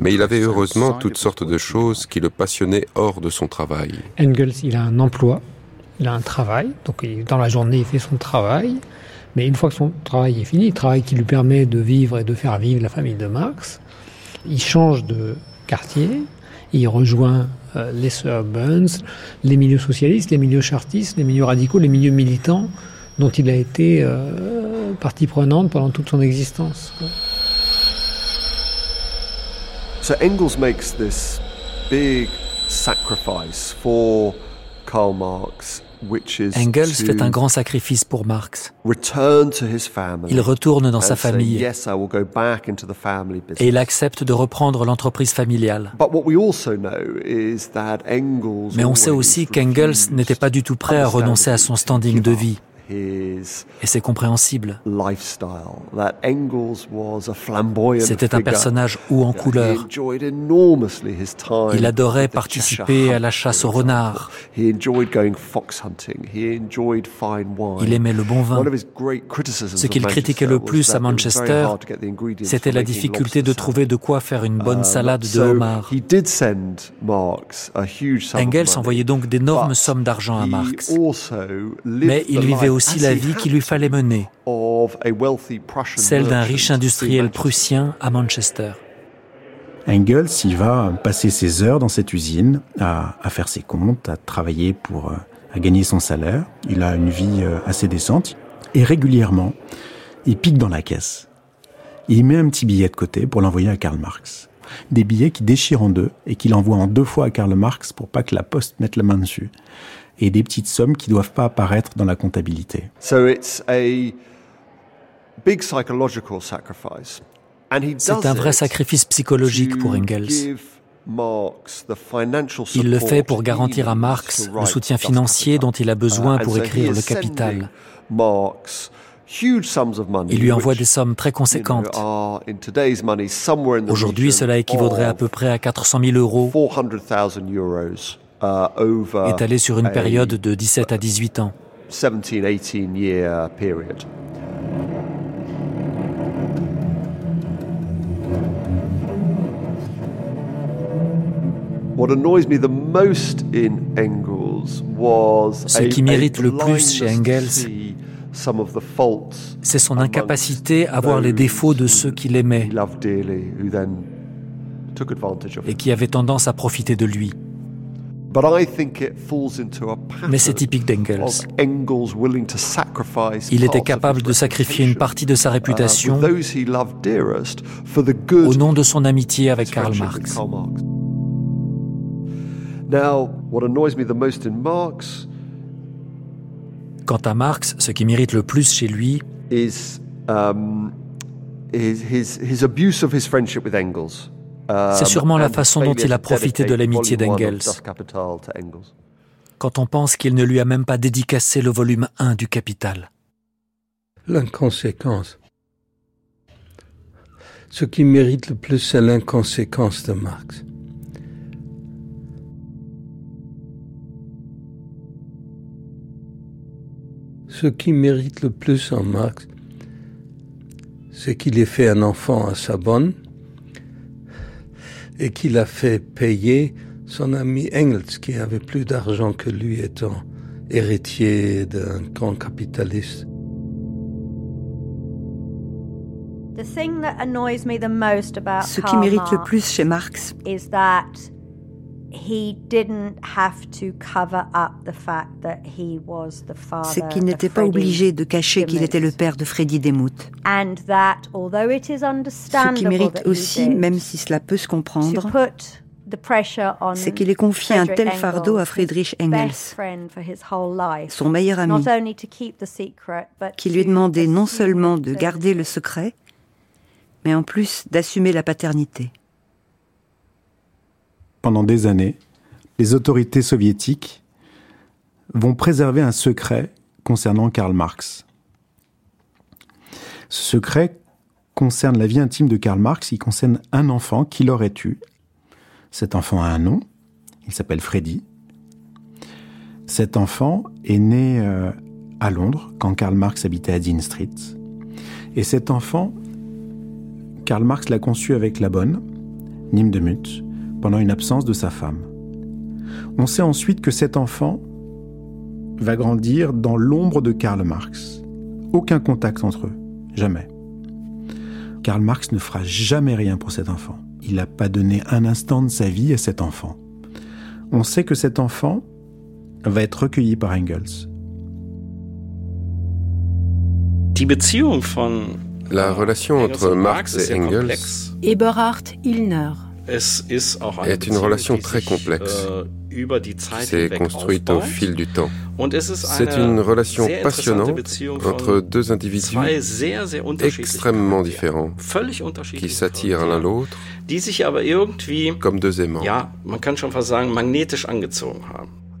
Mais il avait heureusement toutes sortes his de choses qui le passionnaient hors de son travail. Engels, il a un emploi, il a un travail, donc dans la journée il fait son travail, mais une fois que son travail est fini, le travail qui lui permet de vivre et de faire vivre la famille de Marx, il change de quartier, il rejoint euh, les suburbans, les milieux socialistes, les milieux chartistes, les milieux radicaux, les milieux militants dont il a été euh, partie prenante pendant toute son existence. So Engels makes this big sacrifice for Karl Marx, Engels fait un grand sacrifice pour Marx. Il retourne dans sa famille et il accepte de reprendre l'entreprise familiale. Mais on sait aussi qu'Engels n'était pas du tout prêt à renoncer à son standing de vie. Et c'est compréhensible. C'était un personnage haut en couleur. Il adorait participer à la chasse au renard. Il aimait le bon vin. Ce qu'il critiquait le plus à Manchester, c'était la difficulté de trouver de quoi faire une bonne um, salade de homard. Engels envoyait donc d'énormes sommes d'argent à Marx. Mais il vivait aussi la vie qu'il lui fallait mener, celle d'un riche industriel prussien à Manchester. Engels, il va passer ses heures dans cette usine à, faire ses comptes, à travailler pour euh, à gagner son salaire. Il a une vie euh, assez décente et régulièrement, il pique dans la caisse. Il met un petit billet de côté pour l'envoyer à Karl Marx. Des billets qui déchirent en deux et qu'il envoie en deux fois à Karl Marx pour pas que la poste mette la main dessus et des petites sommes qui ne doivent pas apparaître dans la comptabilité. C'est un vrai sacrifice psychologique pour Engels. Il le fait pour garantir à Marx le soutien financier dont il a besoin pour écrire Le Capital. Il lui envoie des sommes très conséquentes. Aujourd'hui, cela équivaudrait à peu près à 400 000 euros Uh, étalé sur une période de 17 à 18 ans. Ce qui m'irrite le plus chez Engels, c'est son incapacité à voir les défauts de ceux qu'il aimait et qui avaient tendance à profiter de lui. Mais c'est typique d'Engels. Il était capable de sacrifier une partie de sa uh, réputation au nom de son amitié avec Karl Marx. Quant à Marx, ce qui m'irrite le plus chez lui, um, c'est sûrement la façon dont il a profité de l'amitié d'Engels. Quand on pense qu'il ne lui a même pas dédicacé le volume 1 du Capital. L'inconséquence. Ce qui mérite le plus, c'est l'inconséquence de Marx. Ce qui mérite le plus en Marx, c'est qu'il ait fait un enfant à sa bonne, et qu'il a fait payer son ami Engels, qui avait plus d'argent que lui étant héritier d'un grand capitaliste. Ce qui mérite le plus chez Marx, c'est qu'il n'était pas obligé de cacher qu'il était le père de Freddie Demuth. Ce qui mérite aussi, même si cela peut se comprendre, c'est qu'il ait confié un tel fardeau à Friedrich Engels, son meilleur ami, qui lui demandait non seulement de garder le secret, mais en plus d'assumer la paternité pendant des années, les autorités soviétiques vont préserver un secret concernant Karl Marx. Ce secret concerne la vie intime de Karl Marx, il concerne un enfant qu'il aurait eu. Cet enfant a un nom, il s'appelle Freddy. Cet enfant est né euh, à Londres quand Karl Marx habitait à Dean Street. Et cet enfant, Karl Marx l'a conçu avec la bonne, Nim de Muth, pendant une absence de sa femme. On sait ensuite que cet enfant va grandir dans l'ombre de Karl Marx. Aucun contact entre eux, jamais. Karl Marx ne fera jamais rien pour cet enfant. Il n'a pas donné un instant de sa vie à cet enfant. On sait que cet enfant va être recueilli par Engels. La relation entre Marx et Engels Eberhard Illner est une relation très complexe qui s'est construite au fil du temps. C'est une relation passionnante entre deux individus extrêmement différents qui s'attirent l'un l'autre comme deux aimants.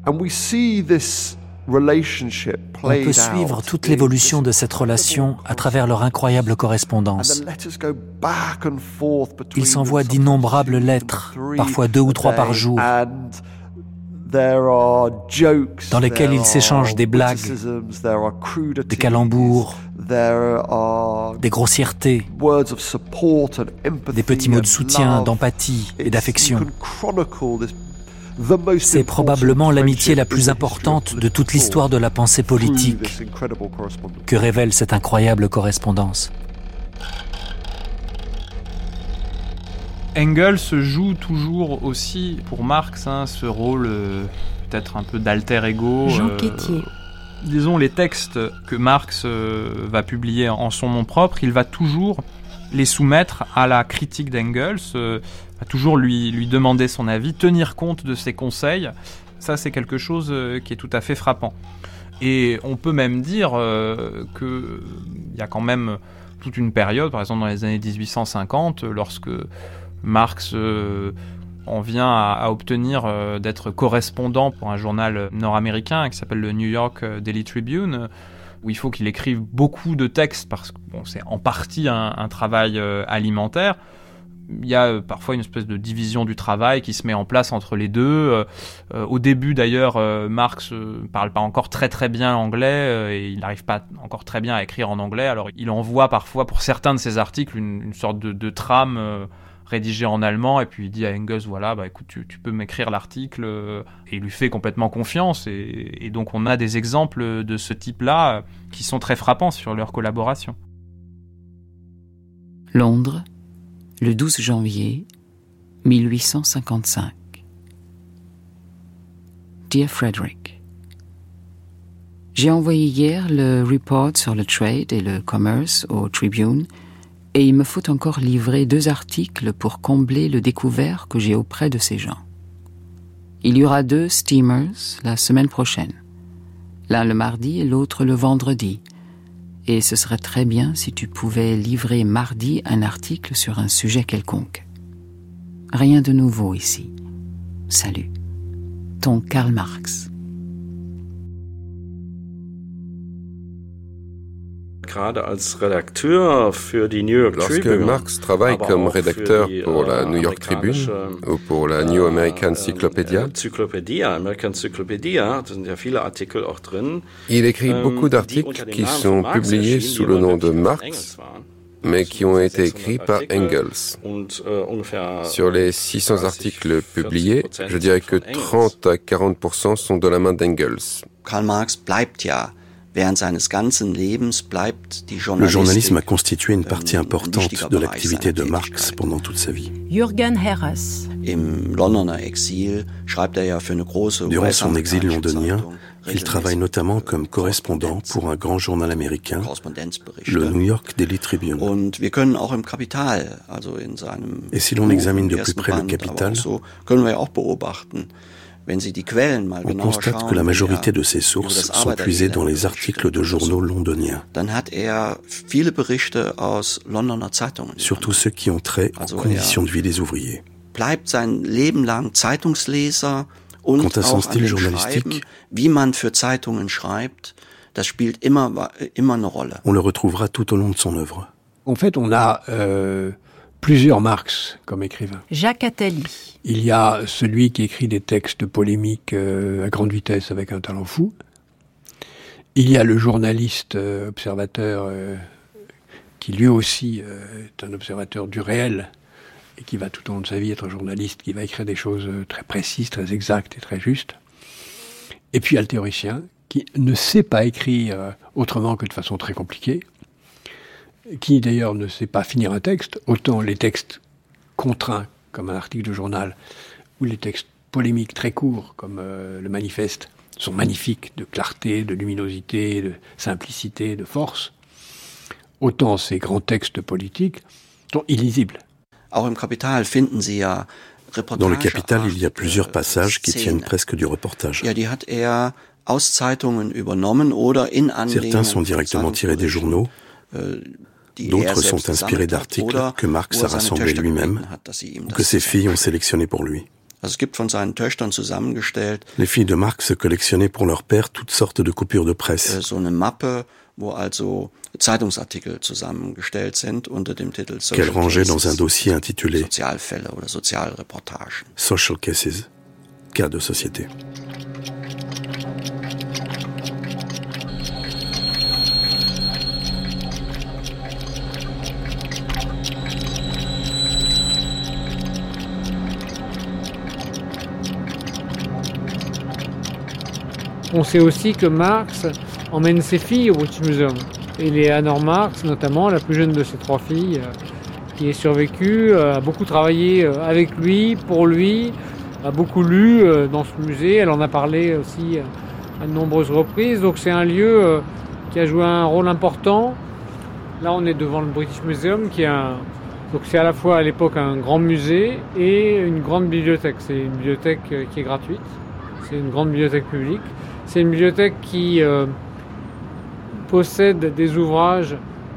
And we see this On peut suivre toute l'évolution de cette relation à travers leur incroyable correspondance. Ils s'envoient d'innombrables lettres, parfois deux ou trois par jour, dans lesquelles ils s'échangent des blagues, des calembours, des grossièretés, des petits mots de soutien, d'empathie et d'affection. C'est probablement l'amitié la plus importante de toute l'histoire de la pensée politique que révèle cette incroyable correspondance. Engels joue toujours aussi pour Marx hein, ce rôle euh, peut-être un peu d'alter ego. Jean euh, disons les textes que Marx euh, va publier en son nom propre, il va toujours les soumettre à la critique d'Engels, va toujours lui, lui demander son avis, tenir compte de ses conseils. Ça, c'est quelque chose qui est tout à fait frappant. Et on peut même dire qu'il y a quand même toute une période, par exemple dans les années 1850, lorsque Marx euh, en vient à, obtenir euh, d'être correspondant pour un journal nord-américain qui s'appelle le New York euh, Daily Tribune, où il faut qu'il écrive beaucoup de textes parce que c'est en partie un, travail alimentaire. Il y a parfois une espèce de division du travail qui se met en place entre les deux. au début, d'ailleurs, Marx ne parle pas encore très très bien anglais et il n'arrive pas encore très bien à écrire en anglais. Alors, il envoie parfois pour certains de ses articles une, sorte de, trame rédigé en allemand et puis il dit à Engels voilà bah écoute tu, peux m'écrire l'article euh, et il lui fait complètement confiance et, donc on a des exemples de ce type là euh, qui sont très frappants sur leur collaboration. Londres, le 12 janvier 1855. Dear Frederick, j'ai envoyé hier le report sur le trade et le commerce au Tribune et il me faut encore livrer deux articles pour combler le découvert que j'ai auprès de ces gens. Il y aura deux steamers la semaine prochaine, l'un le mardi et l'autre le vendredi, et ce serait très bien si tu pouvais livrer mardi un article sur un sujet quelconque. Rien de nouveau ici. Salut. Ton Karl Marx. Lorsque Marx travaille comme rédacteur pour la New York Tribune ou pour la New American Encyclopedia, il écrit ähm, beaucoup d'articles qui sont publiés sous le nom de Marx, mais qui ont été écrits par Engels. Äh, Sur les 600 articles publiés, je dirais que 30 à 40% sont de la main d'Engels. Karl Marx bleibt ja le journalisme a constitué une partie importante de l'activité de Marx pendant toute sa vie. Jürgen Herres. Er Durant son exil londonien, il travaille notamment comme correspondant pour un grand journal américain, le New York Daily Tribune. Et si l'on examine de plus près le Capital, on constate que la majorité de ces sources sont puisées dans les articles de journaux londoniens, er surtout ceux qui ont trait aux conditions de vie des ouvriers. Quant à son style journalistique, on le retrouvera tout au long de son œuvre. En fait, on a euh, plusieurs Marx comme écrivain. Jacques Attali. Il y a celui qui écrit des textes polémiques euh, à grande vitesse avec un talent fou. Il y a le journaliste euh, observateur euh, qui lui aussi est un observateur du réel et qui va tout au long de sa vie être journaliste, qui va écrire des choses très précises, très exactes et très justes. Et puis il y a le théoricien qui ne sait pas écrire autrement que de façon très compliquée, qui d'ailleurs ne sait pas finir un texte, autant les textes contraints, comme un article de journal, ou les textes polémiques très courts, comme euh, le manifeste, sont magnifiques de clarté, de luminosité, de simplicité, de force, autant ces grands textes politiques sont illisibles. Dans le Capital, il y a plusieurs passages qui tiennent presque du reportage. Er Certains sont directement tirés des journaux, äh, D'autres sont inspirés d'articles que Marx a rassemblés lui-même ou que ses filles ont sélectionnés pour lui. Les filles de Marx collectionnaient pour leur père toutes sortes de coupures de presse. Qu'elle rangeait dans un dossier intitulé Social Cases, cas de société. On sait aussi que Marx emmène ses filles au British Museum. Et Léanor Marx, notamment, la plus jeune de ses trois filles, euh, qui est survécue, euh, a beaucoup travaillé euh, avec lui, pour lui, a beaucoup lu dans ce musée. Elle en a parlé aussi à de nombreuses reprises. Donc c'est un lieu qui a joué un rôle important. Là, on est devant le British Museum, qui est donc c'est à la fois à l'époque un grand musée et une grande bibliothèque. C'est une bibliothèque qui est gratuite. C'est une grande bibliothèque publique. C'est une bibliothèque qui euh, possède des ouvrages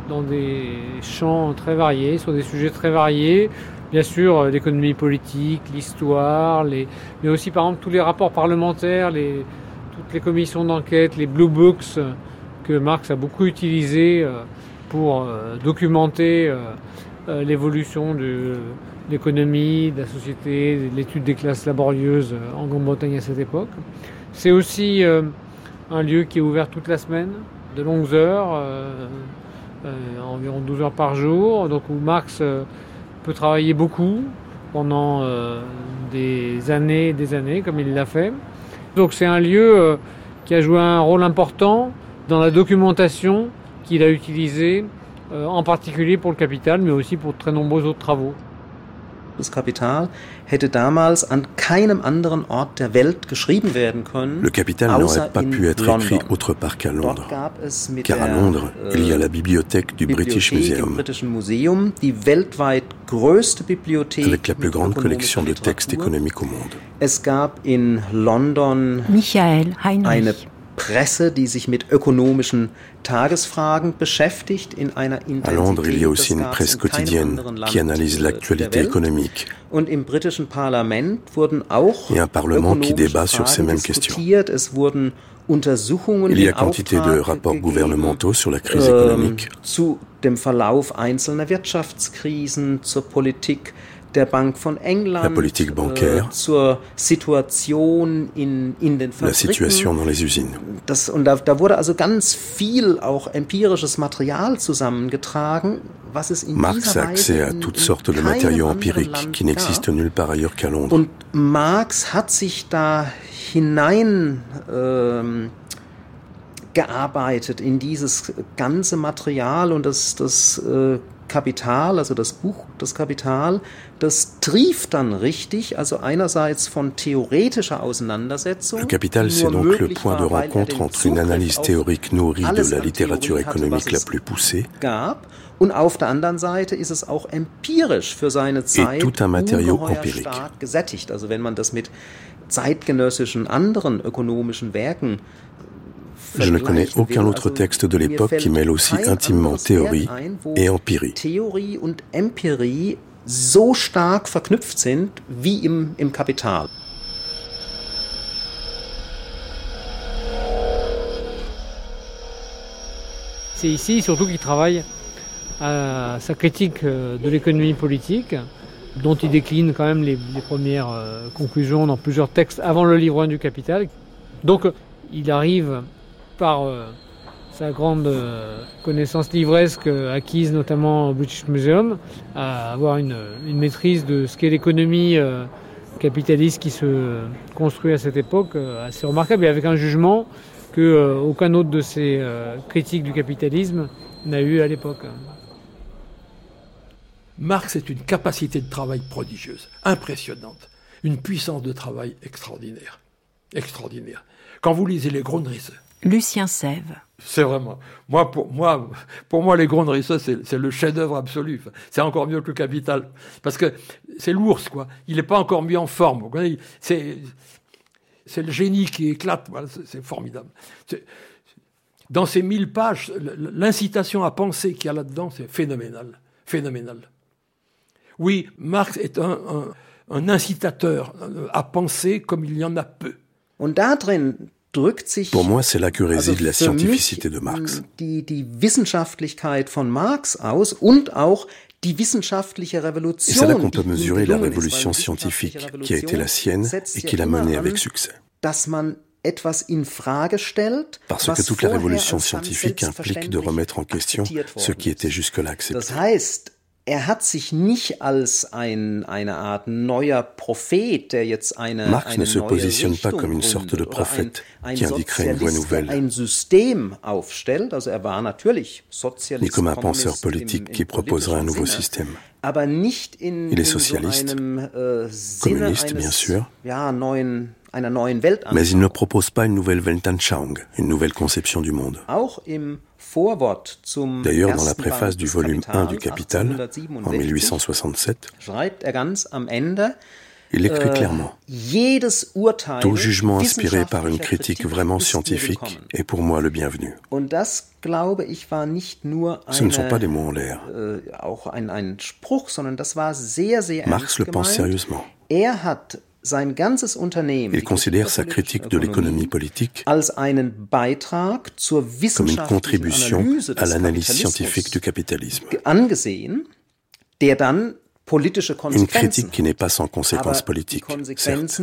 dans des champs très variés, sur des sujets très variés. Bien sûr, euh, l'économie politique, l'histoire, les... mais aussi par exemple tous les rapports parlementaires, les... toutes les commissions d'enquête, les blue books que Marx a beaucoup utilisés euh, pour documenter l'évolution de l'économie, de la société, de l'étude des classes laborieuses en Grande-Bretagne à cette époque. C'est aussi euh, un lieu qui est ouvert toute la semaine, de longues heures, euh, euh, environ 12 heures par jour, donc où Marx peut travailler beaucoup pendant des années et des années, comme il l'a fait. Donc c'est un lieu qui a joué un rôle important dans la documentation qu'il a utilisée, en particulier pour le capital, mais aussi pour très nombreux autres travaux. Das Kapital hätte damals an keinem anderen Ort der Welt geschrieben werden können. Le Capital n'aurait pas pu être London. écrit autre part qu'à Londres. Car à Londres, il y a la bibliothèque du British Museum. Museum die weltweit größte Bibliothek avec la plus grande collection de textes économiques au monde. Es gab in London Michael Heinrich. eine Presse, die sich mit ökonomischen À Londres, il y a aussi une presse quotidienne qui analyse l'actualité économique. Et un Parlement qui débat sur ces mêmes questions. Il y a quantité de rapports gouvernementaux sur la crise économique. Zu dem Verlauf einzelner Wirtschaftskrisen, zur Politik der Bank von England, äh, zur Situation in, in den Fabriken. Das, und da, da wurde also ganz viel auch empirisches Material zusammengetragen, was es in Marx dieser a accès à toutes sortes de matériaux empiriques qui n'existent nulle part ailleurs qu'à Londres. Und Marx hat sich da hinein ähm, gearbeitet in dieses ganze Material und das, das äh, Kapital, also das Buch Das Kapital, das trieft dann richtig, also einerseits von theoretischer Auseinandersetzung. Le Capital, c'est donc le point de rencontre entre une analyse théorique nourrie de la littérature économique la plus poussée gab, und auf der anderen Seite ist es auch empirisch für seine Zeit tout un matériau empirique. stark gesättigt. Also wenn man das mit zeitgenössischen anderen ökonomischen Werken Je ne connais aucun autre texte de l'époque qui mêle aussi intimement théorie et empirie. So stark verknüpft sind wie im, im Kapital. C'est ici surtout qu'il travaille à sa critique euh, de l'économie politique, dont il décline quand même les, les premières euh, conclusions dans plusieurs textes avant le livre 1 du Capital. Donc il arrive par euh, sa grande euh, connaissance livresque euh, acquise notamment au British Museum, à avoir une, maîtrise de ce qu'est l'économie capitaliste qui se construit à cette époque assez remarquable et avec un jugement que aucun autre de ces critiques du capitalisme n'a eu à l'époque. Marx est une capacité de travail prodigieuse, impressionnante, une puissance de travail extraordinaire. Extraordinaire. Quand vous lisez les Grundrisse, Lucien Sève. C'est vraiment. Moi, pour moi, pour moi, les Grundrisse, c'est le chef-d'œuvre absolu. C'est encore mieux que le Capital, parce que c'est l'ours, quoi. Il n'est pas encore mis en forme. C'est c'est le génie qui éclate. c'est formidable. Dans ces mille pages, l'incitation à penser qu'il y a là-dedans, c'est phénoménal, phénoménal. Oui, Marx est un, un incitateur à penser comme il y en a peu. Pour moi, c'est là que réside la scientificité de Marx. Et c'est là qu'on peut mesurer la révolution scientifique qui a été la sienne et qui l'a menée avec succès. Parce que toute la révolution scientifique implique de remettre en question ce qui était jusque-là accepté. Er hat sich nicht als ein, eine Art neuer Prophet, der jetzt eine, Marx eine ne se positionne pas comme une sorte de prophète ein, qui indiquerait une voie nouvelle, ein System aufstellt. Also er war natürlich Sozialist, ni comme un penseur politique qui proposerait un nouveau système. Aber nicht in, Il est socialiste, in so einem, äh, communiste eines, bien sûr, ja, neuen. Mais il ne propose pas une nouvelle Weltanschauung, une nouvelle conception du monde. D'ailleurs, dans la préface du volume 1 du Capital, en 1867, schreibt er il écrit äh, clairement Tout jugement inspiré par une critique vraiment scientifique est pour moi le bienvenu. Ce ne sont pas des mots en l'air. äh, Marx le pense sérieusement. Il considère sa critique de l'économie politique comme une contribution à l'analyse scientifique du capitalisme. Une critique qui n'est pas sans conséquences politiques, certes.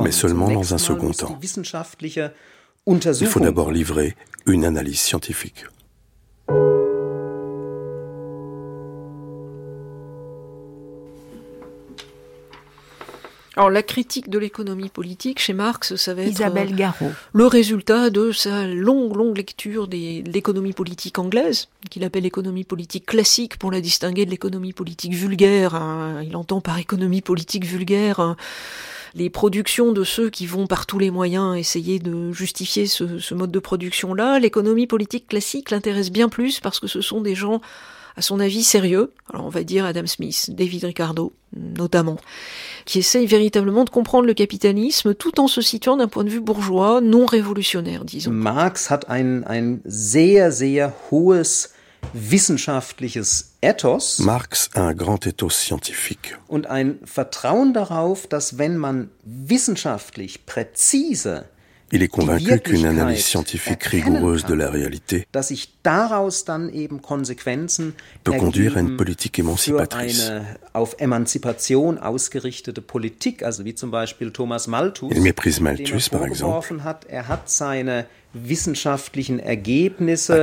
Mais seulement dans un second temps. Il faut d'abord livrer une analyse scientifique. Alors la critique de l'économie politique chez Marx, ça va être Isabelle euh, Garot. le résultat de sa longue, longue lecture des- de l'économie politique anglaise, qu'il appelle l'économie politique classique pour la distinguer de l'économie politique vulgaire. hein. Il entend par économie politique vulgaire hein, les productions de ceux qui vont par tous les moyens essayer de justifier ce, ce mode de production-là. L'économie politique classique l'intéresse bien plus parce que ce sont des gens, à son avis, sérieux. Alors on va dire Adam Smith, David Ricardo, notamment qui essayent véritablement de comprendre le capitalisme tout en se situant d'un point de vue bourgeois, non révolutionnaire, disons. Marx hat ein, ein sehr, sehr hohes wissenschaftliches Ethos Marx a un grand ethos scientifique und ein Vertrauen darauf, dass wenn man wissenschaftlich präzise Il est convaincu qu'une analyse scientifique rigoureuse de la réalité peut conduire à une politique émancipatrice. Il méprise er Malthus, par exemple, er à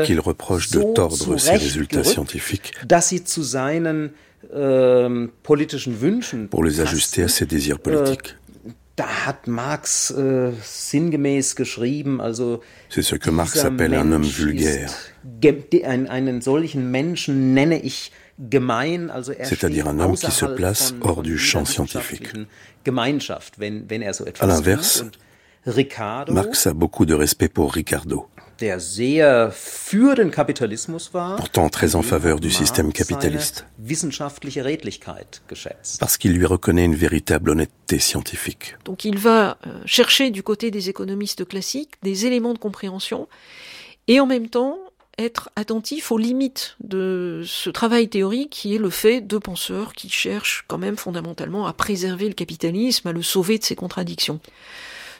qui il reproche de tordre ses résultats scientifiques ähm, pour les ajuster à ses désirs politiques. Da hat Marx äh, sinngemäß geschrieben, also C'est ce que Marx appelle un homme vulgaire, ist ge- de- ein, einen solchen Menschen nenne ich gemein, also er C'est-à-dire un homme qui se place von, hors du champ scientifique. Gemeinschaft, wenn, wenn er so À etwas l'inverse. Und Ricardo, Marx a beaucoup de respect pour Ricardo, pourtant très en faveur du Marx système capitaliste, parce qu'il lui reconnaît une véritable honnêteté scientifique. Donc il va euh, chercher du côté des économistes classiques des éléments de compréhension et en même temps être attentif aux limites de ce travail théorique qui est le fait de penseurs qui cherchent quand même fondamentalement à préserver le capitalisme, à le sauver de ses contradictions.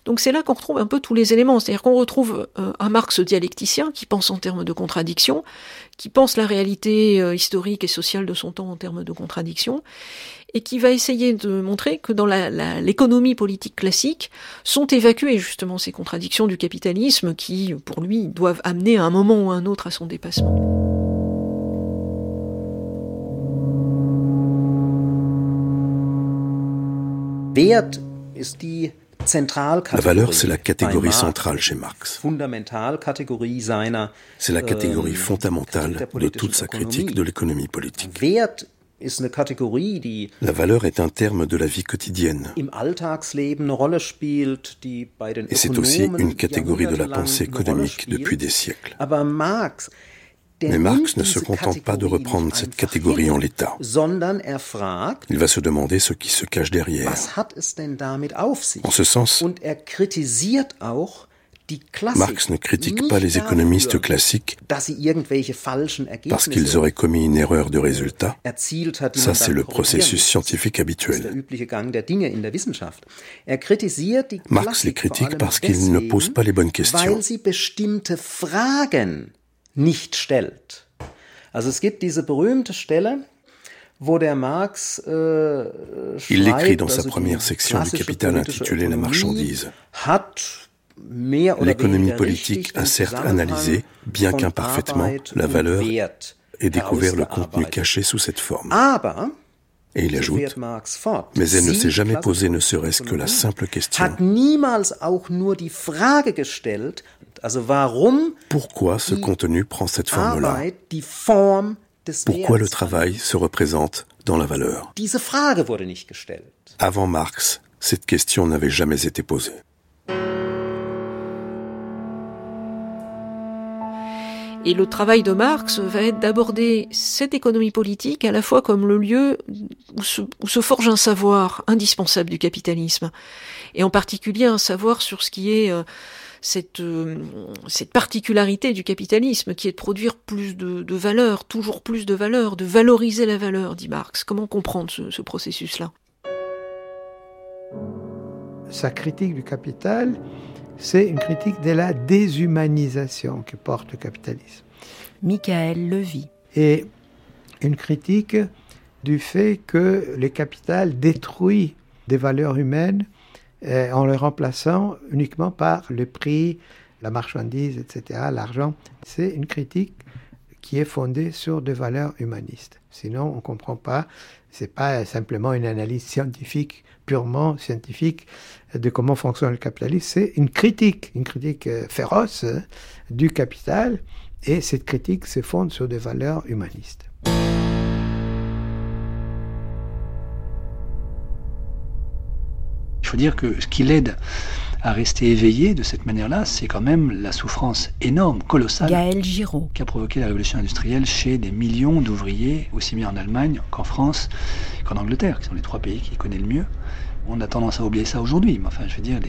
Donc c'est là qu'on retrouve un peu tous les éléments, c'est-à-dire qu'on retrouve euh, un Marx dialecticien qui pense en termes de contradictions, qui pense la réalité euh, historique et sociale de son temps en termes de contradictions, et qui va essayer de montrer que dans l'économie politique classique sont évacuées justement ces contradictions du capitalisme qui, pour lui, doivent amener à un moment ou à un autre à son dépassement. Wert La valeur, c'est la catégorie centrale chez Marx. C'est la catégorie ähm, fondamentale de toute sa critique de l'économie politique. La valeur est un terme de la vie quotidienne. Et c'est aussi une catégorie de la pensée économique depuis des siècles. Mais Marx ne se contente pas de reprendre cette catégorie en l'état. er Il va se demander ce qui se cache derrière. En ce sens, er Marx ne critique pas les économistes classiques parce qu'ils auraient commis une erreur de résultat. Ça, c'est le processus scientifique habituel. Marx les critique parce qu'ils ne posent pas les bonnes questions. Also es gibt diese berühmte Stelle, äh, Il l'écrit dans sa première section du Capital intitulée La marchandise. L'économie politique a certes analysé, bien qu'imparfaitement, la valeur et découvert le contenu caché sous cette forme. Et il ajoute, mais elle ne s'est jamais posé ne serait-ce que la simple question. Pourquoi ce contenu prend cette forme-là? Pourquoi le travail se représente dans la valeur? Avant Marx, cette question n'avait jamais été posée. Et le travail de Marx va être d'aborder cette économie politique à la fois comme le lieu où se, forge un savoir indispensable du capitalisme, et en particulier un savoir sur ce qui est euh, cette, euh, cette particularité du capitalisme, qui est de produire plus de, de valeur, toujours plus de valeur, de valoriser la valeur, dit Marx. Comment comprendre ce, ce processus-là? Sa critique du capital, c'est une critique de la déshumanisation que porte le capitalisme. Michael Levy. Et une critique du fait que le capital détruit des valeurs humaines en les remplaçant uniquement par le prix, la marchandise, etc., l'argent. C'est une critique qui est fondée sur des valeurs humanistes. Sinon, on ne comprend pas. C'est pas simplement une analyse scientifique, purement scientifique, de comment fonctionne le capitalisme. C'est une critique, une critique euh, féroce hein, du capital. Et cette critique se fonde sur des valeurs humanistes. Il faut dire que ce qui l'aide à rester éveillé de cette manière-là, c'est quand même la souffrance énorme, colossale, qui a provoqué la révolution industrielle chez des millions d'ouvriers, aussi bien en Allemagne qu'en France, qu'en Angleterre, qui sont les trois pays qui connaissent le mieux. On a tendance à oublier ça aujourd'hui, mais enfin, je veux dire,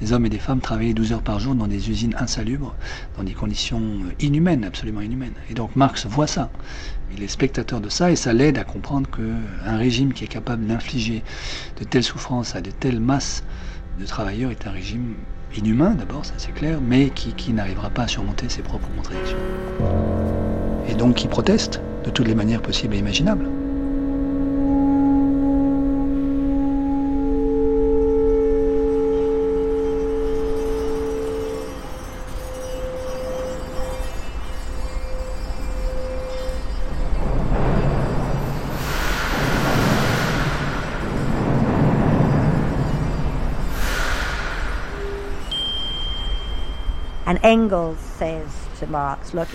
des, hommes et des femmes travaillaient 12 heures par jour dans des usines insalubres, dans des conditions inhumaines, absolument inhumaines. Et donc Marx voit ça. Il est spectateur de ça et ça l'aide à comprendre qu'un régime qui est capable d'infliger de telles souffrances à de telles masses de travailleurs est un régime inhumain d'abord, ça c'est clair, mais qui, qui n'arrivera pas à surmonter ses propres contradictions. Et donc qui proteste de toutes les manières possibles et imaginables.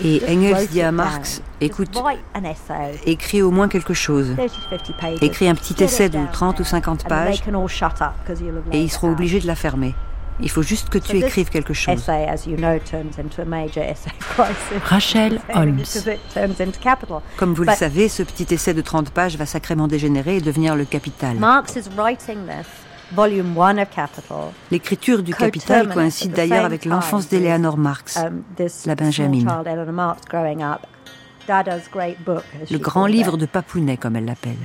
Et Engels dit à Marx, écoute, écris au moins quelque chose. Écris un petit essai de 30 ou 50 pages et ils seront obligés de la fermer. Il faut juste que tu écrives quelque chose. Rachel Holmes. Comme vous le savez, ce petit essai de 30 pages va sacrément dégénérer et devenir le capital. L'écriture du Capital coïncide d'ailleurs avec l'enfance d'Eleanor Marx, um, la Benjamin. Le grand livre de Papounet, comme elle l'appelle.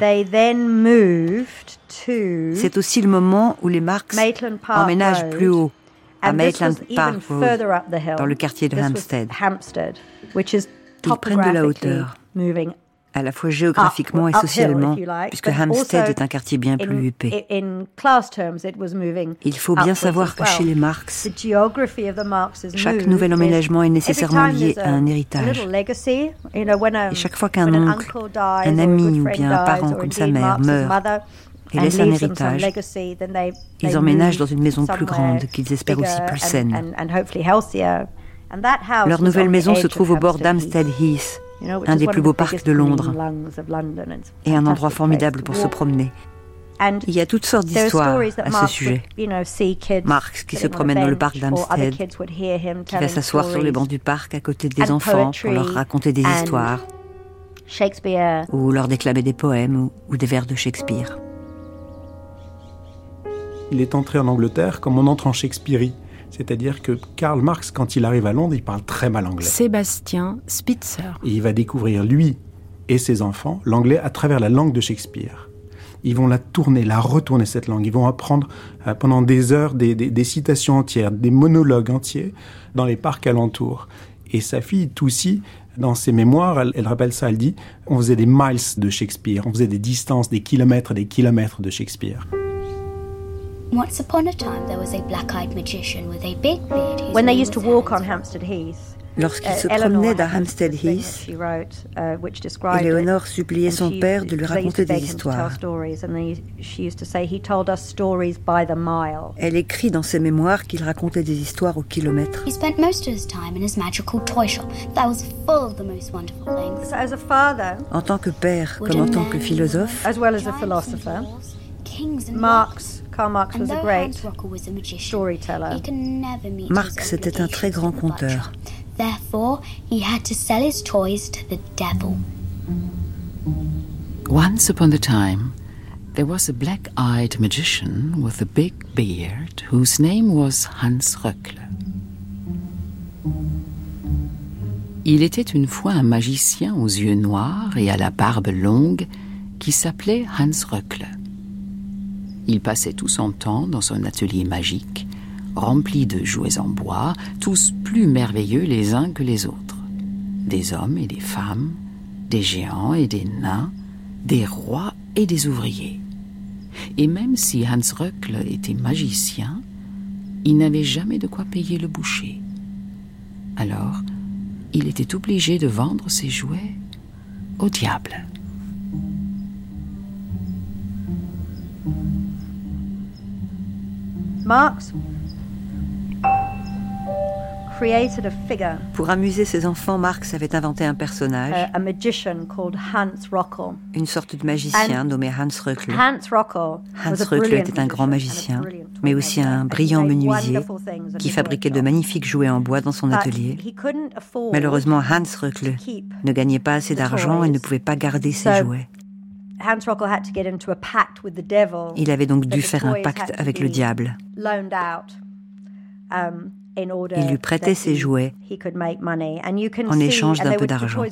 C'est aussi le moment où les Marx emménagent plus haut, à Maitland Park Road, dans le quartier de Hampstead. Ils prennent de la hauteur à la fois géographiquement et socialement, puisque Hampstead est un quartier bien plus huppé. Il faut bien savoir que chez les Marx, chaque nouvel emménagement est nécessairement lié à un héritage. Et chaque fois qu'un oncle, un ami ou bien un parent comme sa mère meurt et laisse un héritage, ils emménagent dans une maison plus grande qu'ils espèrent aussi plus saine. Leur nouvelle maison se trouve au bord d'Hampstead Heath, un des plus beaux parcs de Londres, et un endroit formidable pour se promener. Il y a toutes sortes d'histoires à ce sujet. Marx qui se promène dans le parc d'Hampstead, qui va s'asseoir sur les bancs du parc à côté des enfants pour leur raconter des histoires, ou leur déclamer des poèmes ou, des vers de Shakespeare. Il est entré en Angleterre comme on entre en Shakespeare C'est-à-dire que Karl Marx, quand il arrive à Londres, il parle très mal anglais. Sébastien Spitzer. Et il va découvrir, lui et ses enfants, l'anglais à travers la langue de Shakespeare. Ils vont la tourner, la retourner cette langue. Ils vont apprendre euh, pendant des heures des, citations entières, des monologues entiers dans les parcs alentours. Et sa fille, Toussi, dans ses mémoires, elle, elle, rappelle ça, elle dit, on faisait des miles de Shakespeare, on faisait des distances, des kilomètres, des kilomètres de Shakespeare. Once upon a time, there was a black-eyed magician with a big beard. When they used to walk on Hampstead Heath, Lorsqu'il se promenait à Hampstead Heath, Eleanor suppliait son père de lui raconter des histoires. Elle écrit dans ses mémoires qu'il racontait des histoires au kilomètre. En tant que père comme en tant que philosophe, Marx Marx était un très grand conteur. Therefore, he had to sell his toys to the devil. Once upon a time, there was a black eyed magician with a big beard whose name was Hans Röckle. Il était une fois un magicien aux yeux noirs et à la barbe longue qui s'appelait Hans Röckle. Il passait tout son temps dans son atelier magique remplis de jouets en bois, tous plus merveilleux les uns que les autres. Des hommes et des femmes, des géants et des nains, des rois et des ouvriers. Et même si Hans Röckle était magicien, il n'avait jamais de quoi payer le boucher. Alors, il était obligé de vendre ses jouets au diable. Marx pour amuser ses enfants, Marx avait inventé un personnage, une sorte de magicien nommé Hans Röckle. Hans Röckle était un grand magicien, mais aussi un brillant menuisier qui fabriquait de magnifiques jouets en bois dans son atelier. Malheureusement, Hans Röckle ne gagnait pas assez d'argent et ne pouvait pas garder ses jouets. Il avait donc dû faire un pacte avec le diable. Il lui prêtait ses jouets en échange d'un peu d'argent.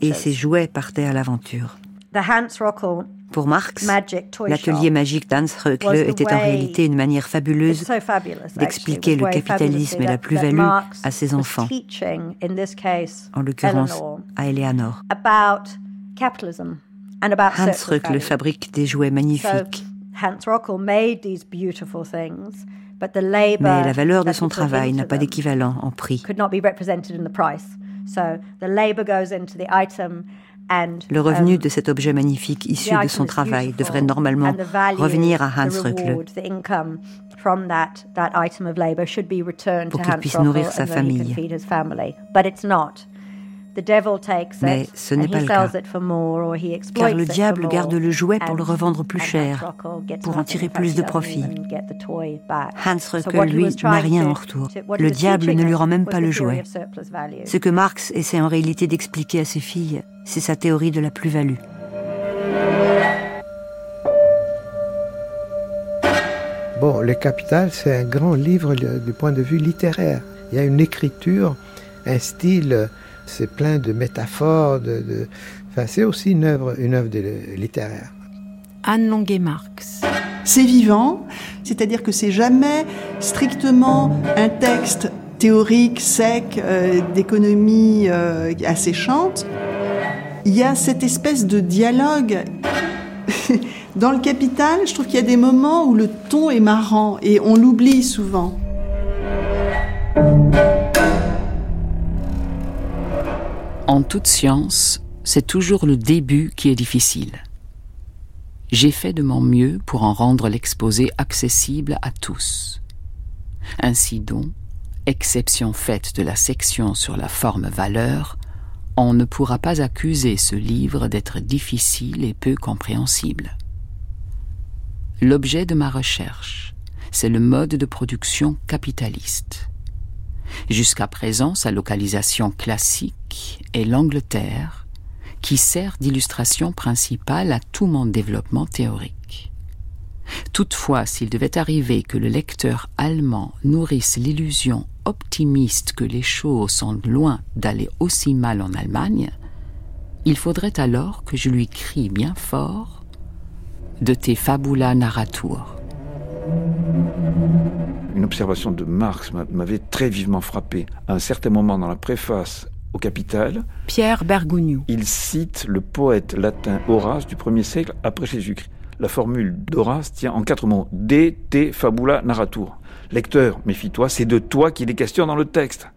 Et ses jouets partaient à l'aventure. Pour Marx, l'atelier magique d'Hans Röckle était en réalité une manière fabuleuse d'expliquer le capitalisme et la plus-value à ses enfants, en l'occurrence à Eleanor. Hans Röckle fabrique des jouets magnifiques. Mais la valeur de son travail n'a pas d'équivalent en prix. Le revenu de cet objet magnifique issu de son travail devrait normalement revenir à Hans Röckle pour qu'il puisse nourrir sa famille. Mais ce n'est pas le cas, car le diable garde le jouet pour le revendre plus cher, pour en tirer plus de profit. Hans Röckel, lui, n'a rien en retour. Le diable ne lui rend même pas le jouet. Ce que Marx essaie en réalité d'expliquer à ses filles, c'est sa théorie de la plus-value. Bon, Le Capital, c'est un grand livre du point de vue littéraire. Il y a une écriture, un style c'est plein de métaphores. De, Enfin, c'est aussi une œuvre, une œuvre littéraire. Anne Longuet-Marx. C'est vivant, c'est-à-dire que c'est jamais strictement un texte théorique, sec, euh, d'économie euh, asséchante. Il y a cette espèce de dialogue. Dans le capital, je trouve qu'il y a des moments où le ton est marrant et on l'oublie souvent. En toute science, c'est toujours le début qui est difficile. J'ai fait de mon mieux pour en rendre l'exposé accessible à tous. Ainsi donc, exception faite de la section sur la forme valeur, on ne pourra pas accuser ce livre d'être difficile et peu compréhensible. L'objet de ma recherche, c'est le mode de production capitaliste. Jusqu'à présent, sa localisation classique est l'Angleterre, qui sert d'illustration principale à tout mon développement théorique. Toutefois, s'il devait arriver que le lecteur allemand nourrisse l'illusion optimiste que les choses sont loin d'aller aussi mal en Allemagne, il faudrait alors que je lui crie bien fort de tes fabula narratur. Une observation de Marx m'avait très vivement frappé. À un certain moment dans la préface au Capital, Pierre. Il cite le poète latin Horace du 1er siècle après Jésus-Christ. La formule d'Horace tient en quatre mots De te fabula narratur. Lecteur, méfie-toi, c'est de toi qu'il est question dans le texte.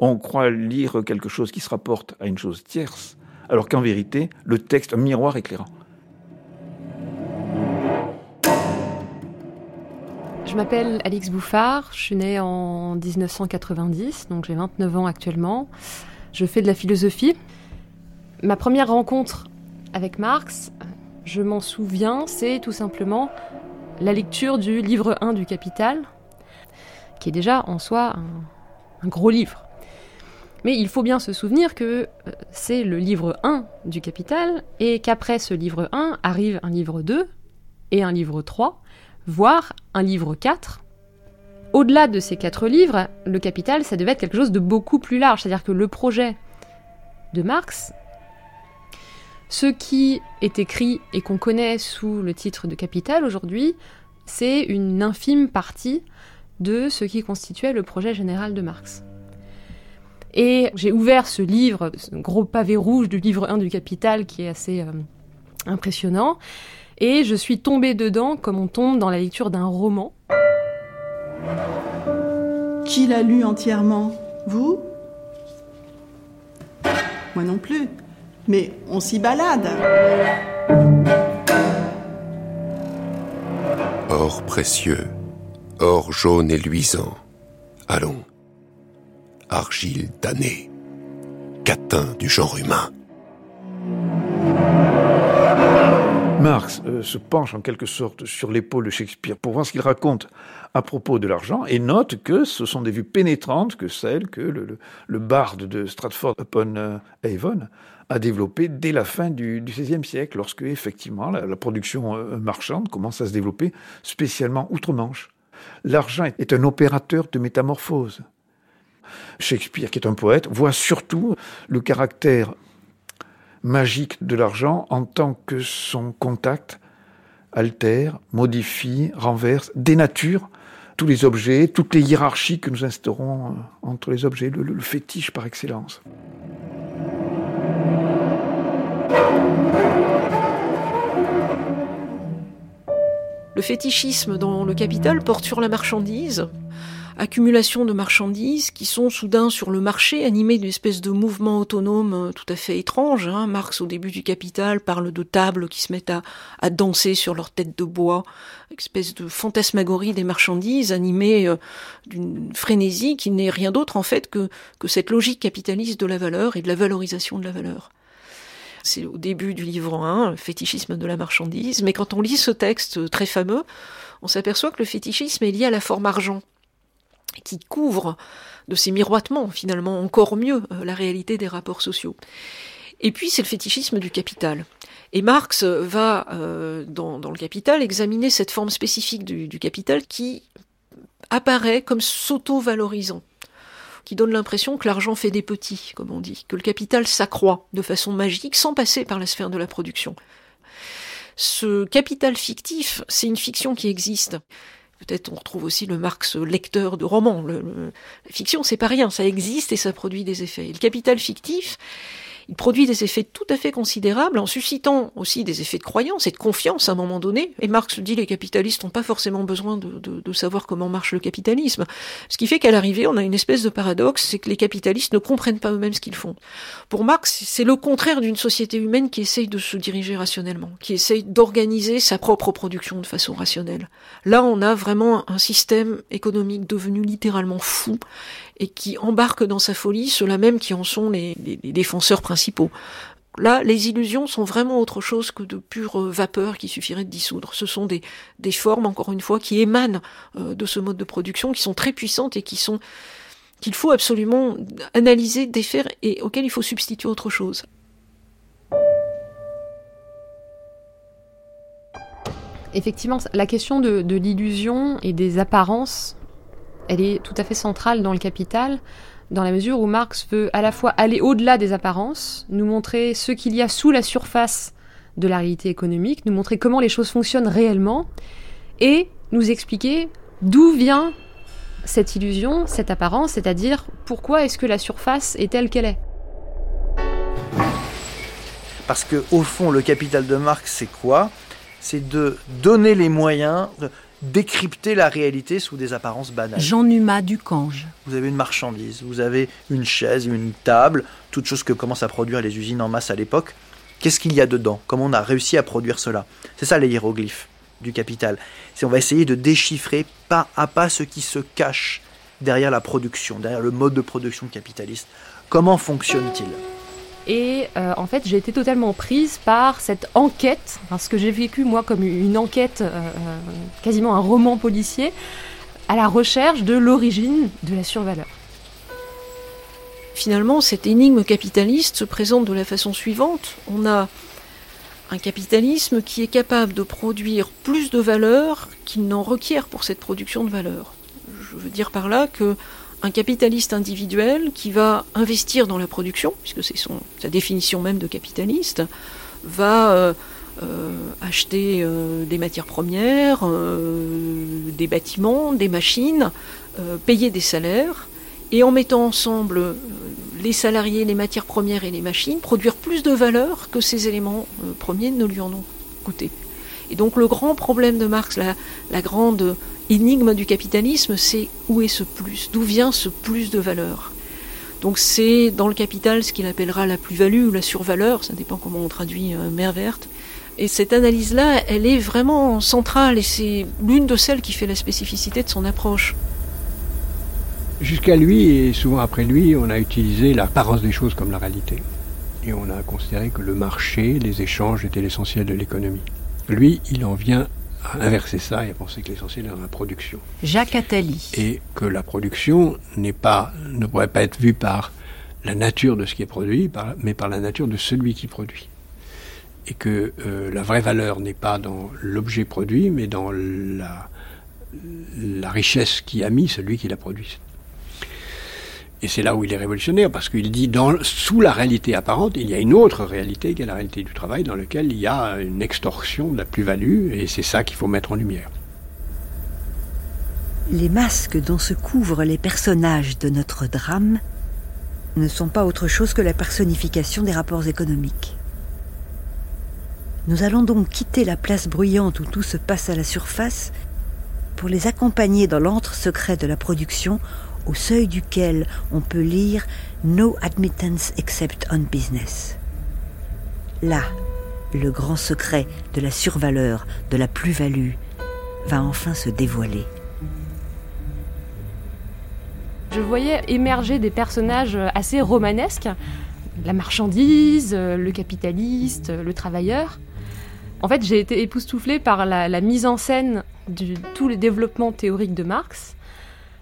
On croit lire quelque chose qui se rapporte à une chose tierce, alors qu'en vérité, le texte, un miroir éclairant. Je m'appelle Alix Bouffard, je suis née en 1990, donc j'ai 29 ans actuellement. Je fais de la philosophie. Ma première rencontre avec Marx, je m'en souviens, c'est tout simplement la lecture du livre 1 du Capital, qui est déjà en soi un, gros livre. Mais il faut bien se souvenir que euh, c'est le livre 1 du Capital et qu'après ce livre 1 arrive un livre 2 et un livre 3, voire un livre 4. Au-delà de ces quatre livres, le Capital, ça devait être quelque chose de beaucoup plus large. C'est-à-dire que le projet de Marx, ce qui est écrit et qu'on connaît sous le titre de Capital aujourd'hui, c'est une infime partie de ce qui constituait le projet général de Marx. Et j'ai ouvert ce livre, ce gros pavé rouge du livre 1 du Capital qui est assez euh, impressionnant, et je suis tombée dedans comme on tombe dans la lecture d'un roman. Qui l'a lu entièrement? Vous? Moi non plus. Mais on s'y balade. Or précieux, or jaune et luisant. Allons. Argile damnée. Catin du genre humain. Marx euh, se penche en quelque sorte sur l'épaule de Shakespeare pour voir ce qu'il raconte à propos de l'argent et note que ce sont des vues pénétrantes que celles que le, le, barde de Stratford upon euh, Avon a développées dès la fin du XVIe siècle, lorsque effectivement la, production euh, marchande commence à se développer spécialement outre-Manche. L'argent est un opérateur de métamorphose. Shakespeare, qui est un poète, voit surtout le caractère magique de l'argent en tant que son contact altère, modifie, renverse, dénature tous les objets, toutes les hiérarchies que nous instaurons euh, entre les objets, le, fétiche par excellence. Le fétichisme dans le capital porte sur la marchandise, accumulation de marchandises qui sont soudain sur le marché, animées d'une espèce de mouvement autonome euh, tout à fait étrange. Hein. Marx, au début du Capital, parle de tables qui se mettent à, danser sur leurs têtes de bois, espèce de fantasmagorie des marchandises animée euh, d'une frénésie qui n'est rien d'autre en fait que, cette logique capitaliste de la valeur et de la valorisation de la valeur. C'est au début du livre 1, le fétichisme de la marchandise, mais quand on lit ce texte très fameux, on s'aperçoit que le fétichisme est lié à la forme argent qui couvre de ces miroitements finalement encore mieux euh, la réalité des rapports sociaux. Et puis c'est le fétichisme du capital. Et Marx va, euh, dans, le capital, examiner cette forme spécifique du, du capital qui apparaît comme s'auto-valorisant, qui donne l'impression que l'argent fait des petits, comme on dit, que le capital s'accroît de façon magique sans passer par la sphère de la production. Ce capital fictif, c'est une fiction qui existe. Peut-être on retrouve aussi le Marx lecteur de romans. la fiction, c'est pas rien, ça existe et ça produit des effets. le capital fictif, il produit des effets tout à fait considérables en suscitant aussi des effets de croyance et de confiance à un moment donné. Et Marx dit les capitalistes n'ont pas forcément besoin de, de, de, savoir comment marche le capitalisme. Ce qui fait qu'à l'arrivée, on a une espèce de paradoxe, c'est que les capitalistes ne comprennent pas eux-mêmes ce qu'ils font. Pour Marx, c'est le contraire d'une société humaine qui essaye de se diriger rationnellement, qui essaye d'organiser sa propre production de façon rationnelle. Là, on a vraiment un système économique devenu littéralement fou et qui embarque dans sa folie ceux-là même qui en sont les, défenseurs principaux. Là, les illusions sont vraiment autre chose que de pure euh, vapeur qui suffirait de dissoudre. Ce sont des, formes, encore une fois, qui émanent euh, de ce mode de production, qui sont très puissantes et qui sont qu'il faut absolument analyser, défaire et auxquelles il faut substituer autre chose. Effectivement, la question de l'illusion et des apparences, elle est tout à fait centrale dans le capital, dans la mesure où Marx veut à la fois aller au-delà des apparences, nous montrer ce qu'il y a sous la surface de la réalité économique, nous montrer comment les choses fonctionnent réellement, et nous expliquer d'où vient cette illusion, cette apparence, c'est-à-dire pourquoi est-ce que la surface est telle qu'elle est. Parce que au fond, le capital de Marx, c'est quoi? C'est de donner les moyens décrypter la réalité sous des apparences banales. Jean Numa Ducange. Vous avez une marchandise, vous avez une chaise, une table, toutes choses que commencent à produire les usines en masse à l'époque. Qu'est-ce qu'il y a dedans? Comment on a réussi à produire cela? C'est ça les hiéroglyphes du capital. C'est on va essayer de déchiffrer pas à pas ce qui se cache derrière la production, derrière le mode de production capitaliste. Comment fonctionne-t-il? Et euh, en fait, j'ai été totalement prise par cette enquête, ce que j'ai vécu moi comme une enquête, euh, euh, quasiment un roman policier, à la recherche de l'origine de la survaleur. Finalement, cette énigme capitaliste se présente de la façon suivante. On a un capitalisme qui est capable de produire plus de valeur qu'il n'en requiert pour cette production de valeur. Je veux dire par là que un capitaliste individuel qui va investir dans la production, puisque c'est sa définition même de capitaliste, va euh, euh, acheter euh, des matières premières, des bâtiments, des machines, payer des salaires, et en mettant ensemble les salariés, les matières premières et les machines, produire plus de valeur que ces éléments premiers ne lui en ont coûté. Et donc le grand problème de Marx, la, la grande énigme du capitalisme, c'est où est ce plus D'où vient ce plus de valeur? Donc c'est dans le capital ce qu'il appellera la plus-value ou la survaleur, ça dépend comment on traduit euh, mer verte. Et cette analyse-là, elle est vraiment centrale et c'est l'une de celles qui fait la spécificité de son approche. Jusqu'à lui et souvent après lui, on a utilisé l'apparence des choses comme la réalité. Et on a considéré que le marché, les échanges étaient l'essentiel de l'économie. Lui, il en vient inverser ça et à penser que l'essentiel est dans la production. Jacques Attali. Et que la production n'est pas, ne pourrait pas être vue par la nature de ce qui est produit, mais par la nature de celui qui produit. Et que euh, la vraie valeur n'est pas dans l'objet produit, mais dans la, la richesse qui a mis celui qui l'a produit. Et c'est là où il est révolutionnaire, parce qu'il dit, dans, sous la réalité apparente, il y a une autre réalité qui est la réalité du travail, dans laquelle il y a une extorsion de la plus-value, et c'est ça qu'il faut mettre en lumière. Les masques dont se couvrent les personnages de notre drame ne sont pas autre chose que la personnification des rapports économiques. Nous allons donc quitter la place bruyante où tout se passe à la surface pour les accompagner dans l'antre secret de la production au seuil duquel on peut lire No admittance except on business. Là, le grand secret de la survaleur, de la plus-value, va enfin se dévoiler. Je voyais émerger des personnages assez romanesques, la marchandise, le capitaliste, le travailleur. En fait, j'ai été époustouflée par la, mise en scène de tous les développements théoriques de Marx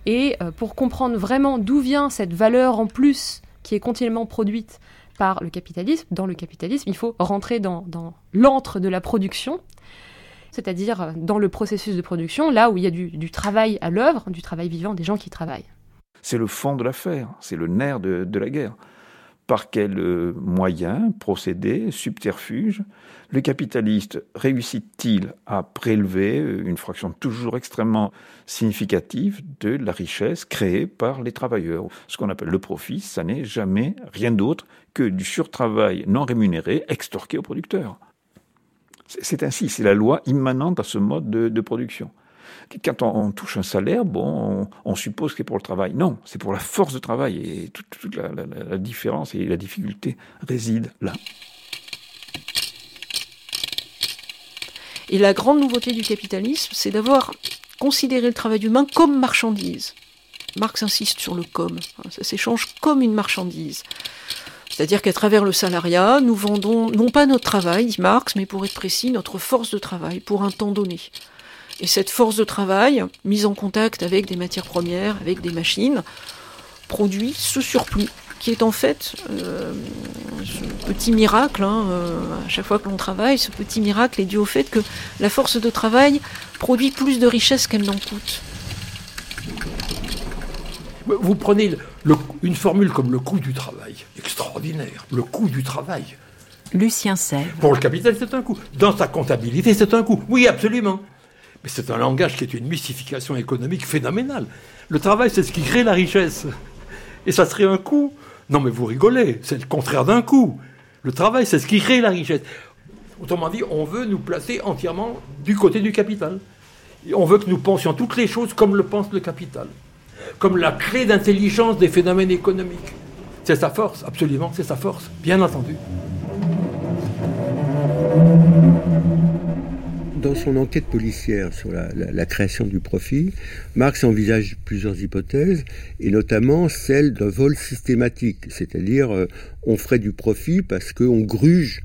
et euh, pour comprendre vraiment d'où vient cette valeur en plus qui est continuellement produite par le capitalisme, dans le capitalisme, il faut rentrer dans, l'antre de la production, c'est-à-dire euh, dans le processus de production, là où il y a du, travail à l'œuvre, du travail vivant, des gens qui travaillent. C'est le fond de l'affaire, c'est le nerf de la guerre par quels euh, moyens, procédés, subterfuges, le capitaliste réussit-il à prélever euh, une fraction toujours extrêmement significative de la richesse créée par les travailleurs? Ce qu'on appelle le profit, ça n'est jamais rien d'autre que du surtravail non rémunéré extorqué aux producteurs. C'est ainsi, c'est la loi immanente à ce mode de production. Quand on, touche un salaire, bon, on, suppose que c'est pour le travail. Non, c'est pour la force de travail. Et toute, la, différence et la difficulté résident là. Et la grande nouveauté du capitalisme, c'est d'avoir considéré le travail humain comme marchandise. Marx insiste sur le comme. Ça s'échange comme une marchandise. C'est-à-dire qu'à travers le salariat, nous vendons non pas notre travail, dit Marx, mais pour être précis, notre force de travail pour un temps donné. Et cette force de travail, mise en contact avec des matières premières, avec des machines, produit ce surplus qui est en fait euh, ce petit miracle, hein, euh, à chaque fois que l'on travaille, ce petit miracle est dû au fait que la force de travail produit plus de richesse qu'elle n'en coûte. Vous prenez une formule comme le coût du travail, extraordinaire, le coût du travail. Lucien Sèvres. Pour le capital, c'est un coût. Dans sa comptabilité, c'est un coût. Oui, absolument. C'est un langage qui est une mystification économique phénoménale. Le travail, c'est ce qui crée la richesse. Et ça serait un coût. Non, mais vous rigolez, c'est le contraire d'un coût. Le travail, c'est ce qui crée la richesse. Autrement dit, on veut nous placer entièrement du côté du capital. on veut que nous pensions toutes les choses comme le pense le capital, comme la clé d'intelligence des phénomènes économiques. C'est sa force, absolument, c'est sa force, bien entendu. Dans son enquête policière sur la, création du profit, Marx envisage plusieurs hypothèses, et notamment celle d'un vol systématique, c'est-à-dire euh, on ferait du profit parce qu'on gruge.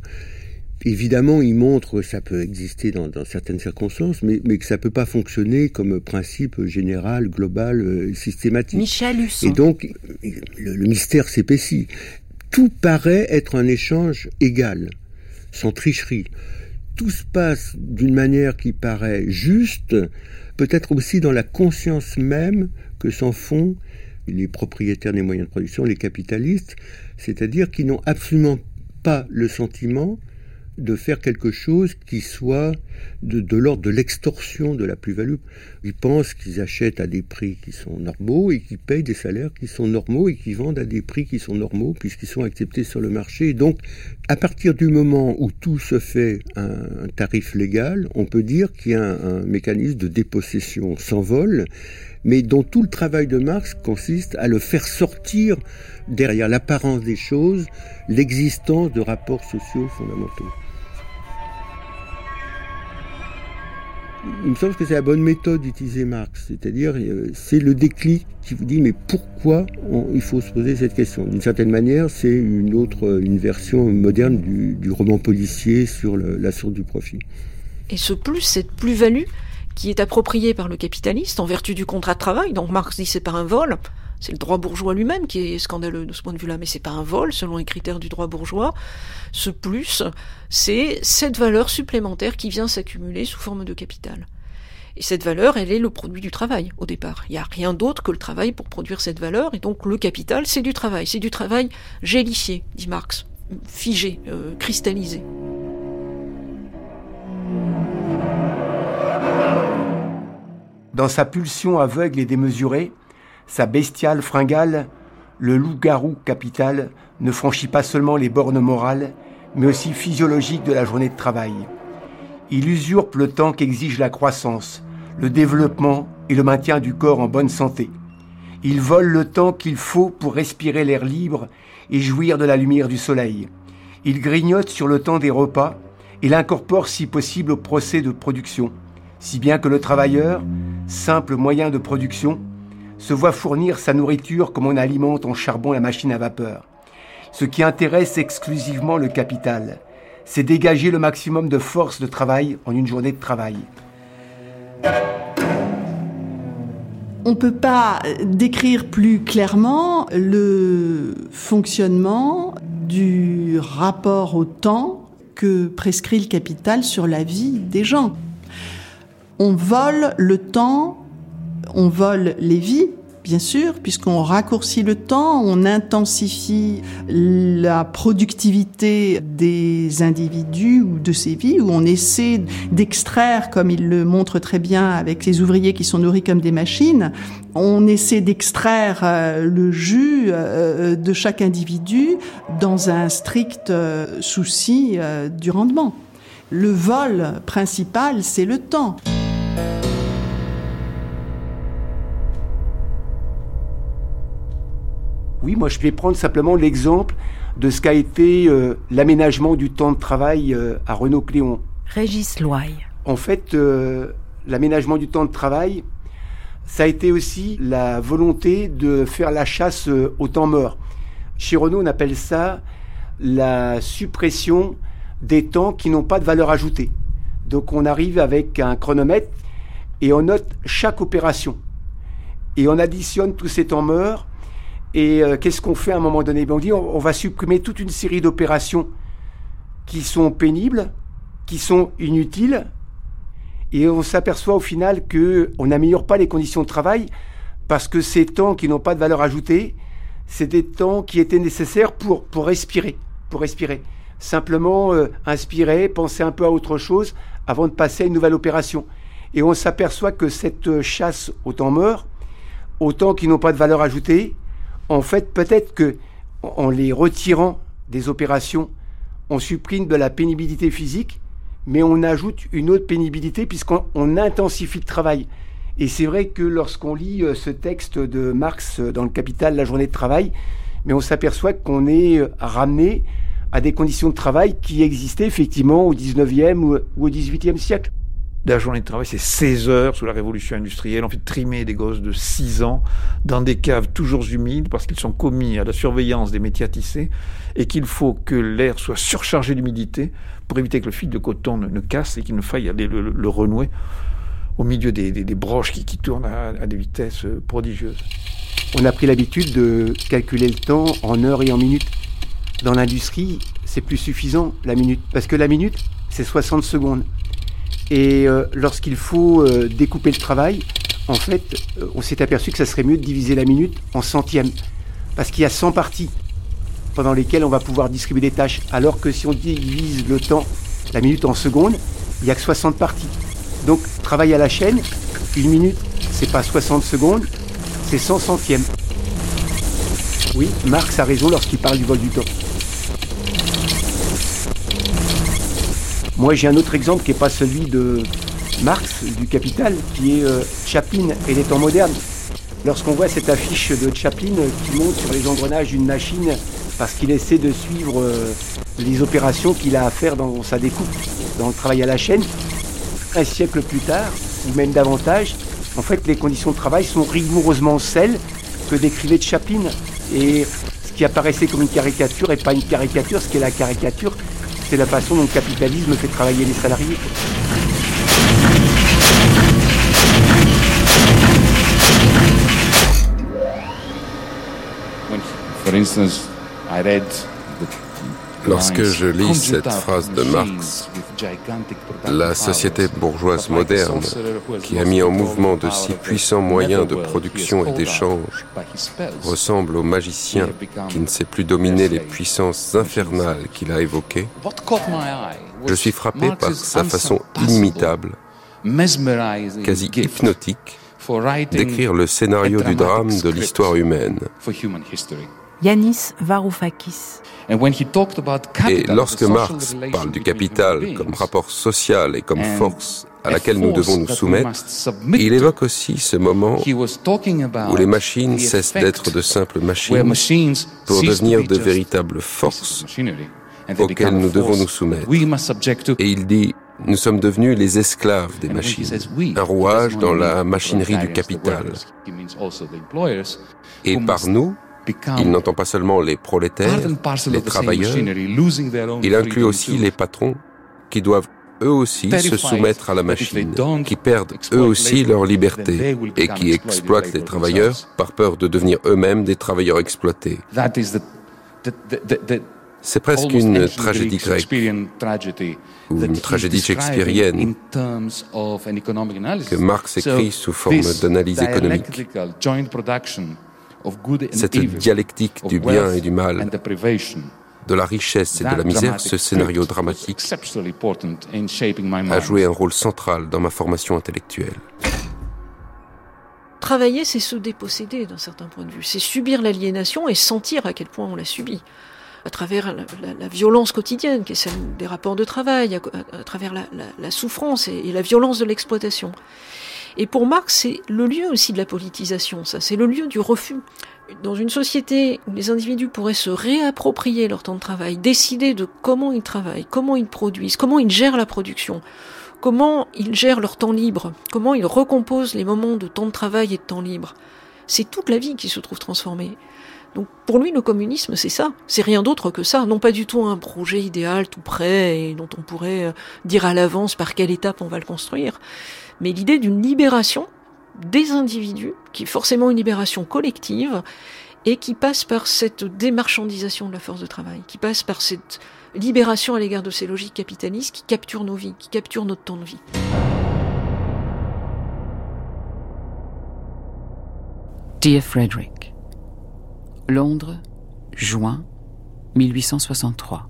Évidemment, il montre que ça peut exister dans, certaines circonstances, mais, que ça peut pas fonctionner comme principe général, global, euh, systématique. Michel Husson. Et donc, le, le mystère s'épaissit. Tout paraît être un échange égal, sans tricherie tout se passe d'une manière qui paraît juste, peut-être aussi dans la conscience même que s'en font les propriétaires des moyens de production, les capitalistes, c'est-à-dire qu'ils n'ont absolument pas le sentiment de faire quelque chose qui soit de, l'ordre de l'extorsion de la plus-value. Ils pensent qu'ils achètent à des prix qui sont normaux et qu'ils payent des salaires qui sont normaux et qu'ils vendent à des prix qui sont normaux puisqu'ils sont acceptés sur le marché. Et donc, à partir du moment où tout se fait un, tarif légal, on peut dire qu'il y a un mécanisme de dépossession sans vol, mais dont tout le travail de Marx consiste à le faire sortir derrière l'apparence des choses l'existence de rapports sociaux fondamentaux. Il me semble que c'est la bonne méthode d'utiliser Marx, c'est-à-dire euh, c'est le déclic qui vous dit mais pourquoi il faut se poser cette question? D'une certaine manière, c'est une autre, une version moderne du, roman policier sur la source du profit. Et ce plus, cette plus-value qui est appropriée par le capitaliste en vertu du contrat de travail, donc Marx dit c'est pas un vol, c'est le droit bourgeois lui-même qui est scandaleux de ce point de vue-là, mais c'est pas un vol selon les critères du droit bourgeois. Ce plus, c'est cette valeur supplémentaire qui vient s'accumuler sous forme de capital. Et cette valeur, elle est le produit du travail au départ. Il n'y a rien d'autre que le travail pour produire cette valeur, et donc le capital, c'est du travail. C'est du travail gélifié, dit Marx, figé, euh, cristallisé. Dans sa pulsion aveugle et démesurée, sa bestiale fringale, le loup-garou capital ne franchit pas seulement les bornes morales, mais aussi physiologiques de la journée de travail. Il usurpe le temps qu'exige la croissance, le développement et le maintien du corps en bonne santé. Il vole le temps qu'il faut pour respirer l'air libre et jouir de la lumière du soleil. Il grignote sur le temps des repas et l'incorpore si possible au procès de production, si bien que le travailleur, simple moyen de production, se voit fournir sa nourriture comme on alimente en charbon la machine à vapeur. Ce qui intéresse exclusivement le capital, c'est dégager le maximum de force de travail en une journée de travail. On ne peut pas décrire plus clairement le fonctionnement du rapport au temps que prescrit le capital sur la vie des gens. On vole le temps on vole les vies, bien sûr, puisqu'on raccourcit le temps, on intensifie la productivité des individus ou de ces vies, où on essaie d'extraire, comme il le montre très bien avec les ouvriers qui sont nourris comme des machines, on essaie d'extraire euh, le jus euh, de chaque individu dans un strict euh, souci du rendement. Le vol principal, c'est le temps. Oui, moi je vais prendre simplement l'exemple de ce qu'a été euh, l'aménagement du temps de travail euh, à Renault-Cléon. Régis Loy. En fait, euh, l'aménagement du temps de travail, ça a été aussi la volonté de faire la chasse au temps mort. Chez Renault, on appelle ça la suppression des temps qui n'ont pas de valeur ajoutée. Donc on arrive avec un chronomètre et on note chaque opération. Et on additionne tous ces temps morts Et euh, qu'est-ce qu'on fait à un moment donné? Ben, On dit on, va supprimer toute une série d'opérations qui sont pénibles, qui sont inutiles, et on s'aperçoit au final qu'on n'améliore pas les conditions de travail parce que ces temps qui n'ont pas de valeur ajoutée, c'est des temps qui étaient nécessaires pour, respirer. Simplement euh, inspirer, penser un peu à autre chose avant de passer à une nouvelle opération. Et on s'aperçoit que cette chasse au temps mort, aux temps qui n'ont pas de valeur ajoutée, en fait, peut-être que en les retirant des opérations, on supprime de la pénibilité physique, mais on ajoute une autre pénibilité puisqu'on intensifie le travail. Et c'est vrai que lorsqu'on lit euh, ce texte de Marx euh, dans le Capital, la journée de travail, mais on s'aperçoit qu'on est euh, ramené à des conditions de travail qui existaient effectivement au 19e ou au 18e siècle. La journée de travail, c'est 16 heures sous la révolution industrielle. On fait trimer des gosses de 6 ans dans des caves toujours humides parce qu'ils sont commis à la surveillance des métiers à tisser et qu'il faut que l'air soit surchargé d'humidité pour éviter que le fil de coton ne, casse et qu'il ne faille aller le, renouer au milieu des, broches qui, tournent à, des vitesses prodigieuses. On a pris l'habitude de calculer le temps en heures et en minutes. Dans l'industrie, c'est plus suffisant la minute parce que la minute, c'est 60 secondes. Et euh, lorsqu'il faut euh, découper le travail, en fait, euh, on s'est aperçu que ça serait mieux de diviser la minute en centièmes. Parce qu'il y a 100 parties pendant lesquelles on va pouvoir distribuer des tâches. Alors que si on divise le temps, la minute en secondes, il n'y a que 60 parties. Donc, travail à la chaîne, une minute, c'est pas 60 secondes, c'est 100 centièmes. Oui, Marx a raison lorsqu'il parle du vol du temps. Moi, j'ai un autre exemple qui n'est pas celui de Marx, du Capital, qui est euh, Chaplin et les temps modernes. Lorsqu'on voit cette affiche de Chaplin qui monte sur les engrenages d'une machine parce qu'il essaie de suivre euh, les opérations qu'il a à faire dans sa découpe, dans le travail à la chaîne, un siècle plus tard, ou même davantage, en fait, les conditions de travail sont rigoureusement celles que décrivait Chaplin. Et ce qui apparaissait comme une caricature n'est pas une caricature, ce qui est la caricature, c'est la façon dont le capitalisme fait travailler les salariés. For instance, I read Lorsque je lis cette phrase de Marx, la société bourgeoise moderne, qui a mis en mouvement de si puissants moyens de production et d'échange, ressemble au magicien qui ne sait plus dominer les puissances infernales qu'il a évoquées, je suis frappé par sa façon inimitable, quasi hypnotique, d'écrire le scénario du drame de l'histoire humaine. Yanis Varoufakis. Et lorsque Marx parle du capital comme rapport social et comme force à laquelle nous devons nous soumettre, il évoque aussi ce moment où les machines cessent d'être de simples machines pour devenir de véritables forces auxquelles nous devons nous soumettre. Et il dit, nous sommes devenus les esclaves des machines, un rouage dans la machinerie du capital. Et par nous, il n'entend pas seulement les prolétaires, les travailleurs, il inclut aussi les patrons qui doivent eux aussi se soumettre à la machine, qui perdent eux aussi leur liberté et qui exploitent les travailleurs par peur de devenir eux-mêmes des travailleurs exploités. C'est presque une tragédie grecque. Ou une tragédie shakespearienne que Marx écrit sous forme d'analyse économique cette dialectique du bien et du mal, de la richesse et de la misère, ce scénario dramatique a joué un rôle central dans ma formation intellectuelle. Travailler, c'est se déposséder d'un certain point de vue, c'est subir l'aliénation et sentir à quel point on l'a subi à travers la, violence quotidienne, qui est celle des rapports de travail, à, travers la, souffrance et la violence de l'exploitation. Et pour Marx, c'est le lieu aussi de la politisation, ça, c'est le lieu du refus. Dans une société où les individus pourraient se réapproprier leur temps de travail, décider de comment ils travaillent, comment ils produisent, comment ils gèrent la production, comment ils gèrent leur temps libre, comment ils recomposent les moments de temps de travail et de temps libre, c'est toute la vie qui se trouve transformée. Donc pour lui, le communisme, c'est ça. C'est rien d'autre que ça. Non pas du tout un projet idéal tout prêt et dont on pourrait euh, dire à l'avance par quelle étape on va le construire mais l'idée d'une libération des individus, qui est forcément une libération collective, et qui passe par cette démarchandisation de la force de travail, qui passe par cette libération à l'égard de ces logiques capitalistes qui capturent nos vies, qui capturent notre temps de vie. Dear Frederick, Londres, juin 1863.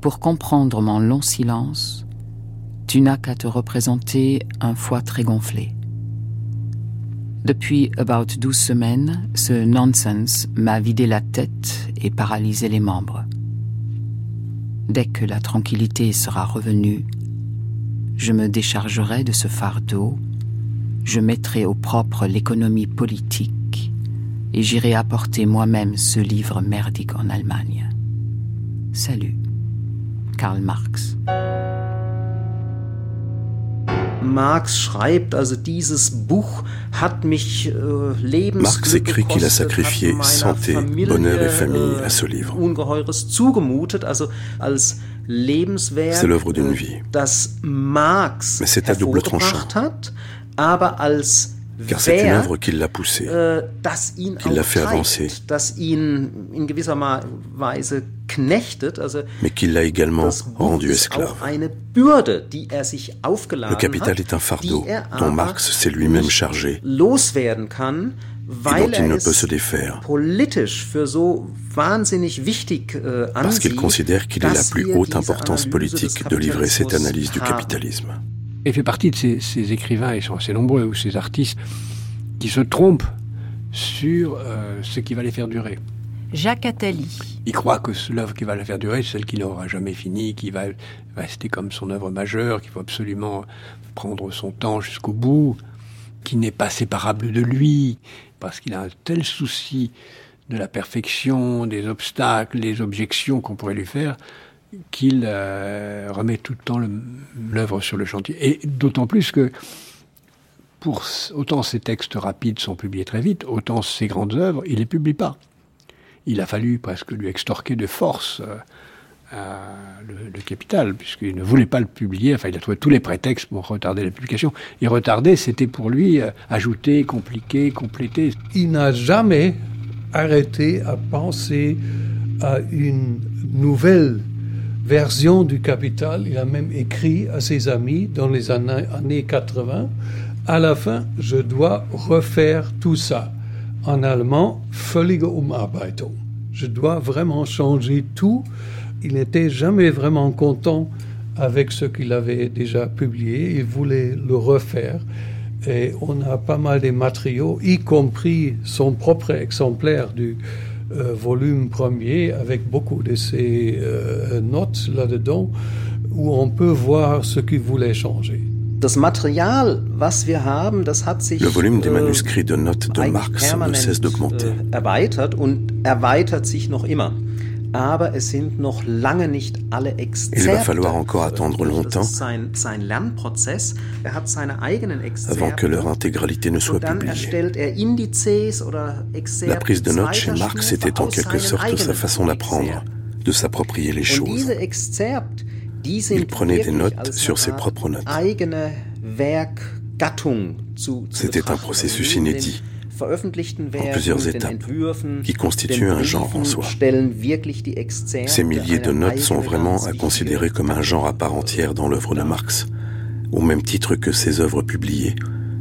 Pour comprendre mon long silence, tu n'as qu'à te représenter un foie très gonflé. Depuis about douze semaines, ce nonsense m'a vidé la tête et paralysé les membres. Dès que la tranquillité sera revenue, je me déchargerai de ce fardeau, je mettrai au propre l'économie politique et j'irai apporter moi-même ce livre merdique en Allemagne. Salut, Karl Marx. Marx schreibt, also dieses Buch hat mich äh, Marx écrit qu'il a sacrifié santé, bonheur et famille à ce livre. Ungeheures zugemutet, also als Lebenswerk, l'œuvre d'une vie. das Marx Mais c'est à double tranchant. hat, aber als car c'est une œuvre qui l'a poussé, äh, qui l'a fait avancer, mais qui l'a également rendu esclave. Er Le capital est un fardeau er dont Marx s'est lui-même chargé et dont il ne peut se défaire äh, parce qu'il considère qu'il est la plus haute importance politique de livrer cette analyse du capitalisme. Il fait partie de ces, ces, écrivains, ils sont assez nombreux, ou ces artistes, qui se trompent sur euh, ce qui va les faire durer. Jacques Attali. Il croit que l'œuvre qui va la faire durer, c'est celle qui n'aura jamais fini, qui va rester comme son œuvre majeure, qu'il faut absolument prendre son temps jusqu'au bout, qui n'est pas séparable de lui, parce qu'il a un tel souci de la perfection, des obstacles, des objections qu'on pourrait lui faire, qu'il euh, remet tout le temps l'œuvre sur le chantier. Et d'autant plus que pour autant ces textes rapides sont publiés très vite, autant ces grandes œuvres, il les publie pas. Il a fallu presque lui extorquer de force euh, le, capital, puisqu'il ne voulait pas le publier. Enfin, il a trouvé tous les prétextes pour retarder la publication. Et retarder, c'était pour lui euh, ajouter, compliquer, compléter. Il n'a jamais arrêté à penser à une nouvelle version du Capital. Il a même écrit à ses amis dans les années, 80, à la fin, je dois refaire tout ça. En allemand, völlige Umarbeitung. Je dois vraiment changer tout. Il n'était jamais vraiment content avec ce qu'il avait déjà publié. Il voulait le refaire. Et on a pas mal de matériaux, y compris son propre exemplaire du, euh, volume premier avec beaucoup de ces euh, notes là-dedans où on peut voir ce qu'il voulait changer. Le volume des äh, manuscrits de notes de Marx ne cesse d'augmenter. Il va falloir encore attendre longtemps. Er avant que leur intégralité ne soit publiée. Er La prise de notes chez Marx était en quelque sorte sa façon d'apprendre, de s'approprier les choses. Il prenait des notes sur ses propres notes. C'était un processus inédit en plusieurs étapes, qui constituent un genre en soi. Ces milliers de notes sont vraiment à considérer comme un genre à part entière dans l'œuvre de Marx, au même titre que ses œuvres publiées,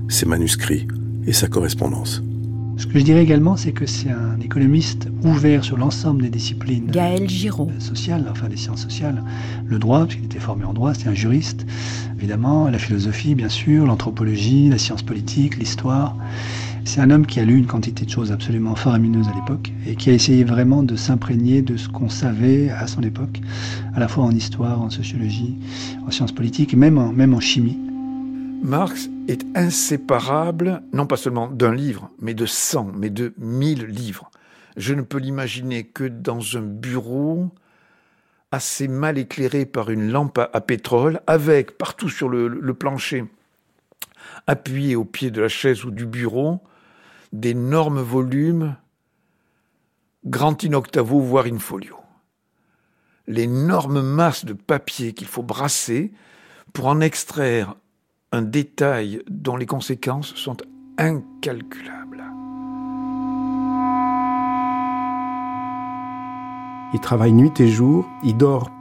ses manuscrits et sa correspondance. Ce que je dirais également, c'est que c'est un économiste ouvert sur l'ensemble des disciplines Gaël Giraud. sociales, enfin des sciences sociales, le droit, parce qu'il était formé en droit, c'était un juriste, évidemment, la philosophie, bien sûr, l'anthropologie, la science politique, l'histoire. C'est un homme qui a lu une quantité de choses absolument faramineuses à l'époque et qui a essayé vraiment de s'imprégner de ce qu'on savait à son époque, à la fois en histoire, en sociologie, en sciences politiques même en, même en chimie. Marx est inséparable, non pas seulement d'un livre, mais de cent, mais de mille livres. Je ne peux l'imaginer que dans un bureau assez mal éclairé par une lampe à, pétrole, avec partout sur le plancher, appuyé au pied de la chaise ou du bureau, d'énormes volumes, grand in octavo, voire in folio. L'énorme masse de papier qu'il faut brasser pour en extraire un détail dont les conséquences sont incalculables. Il travaille nuit et jour, il dort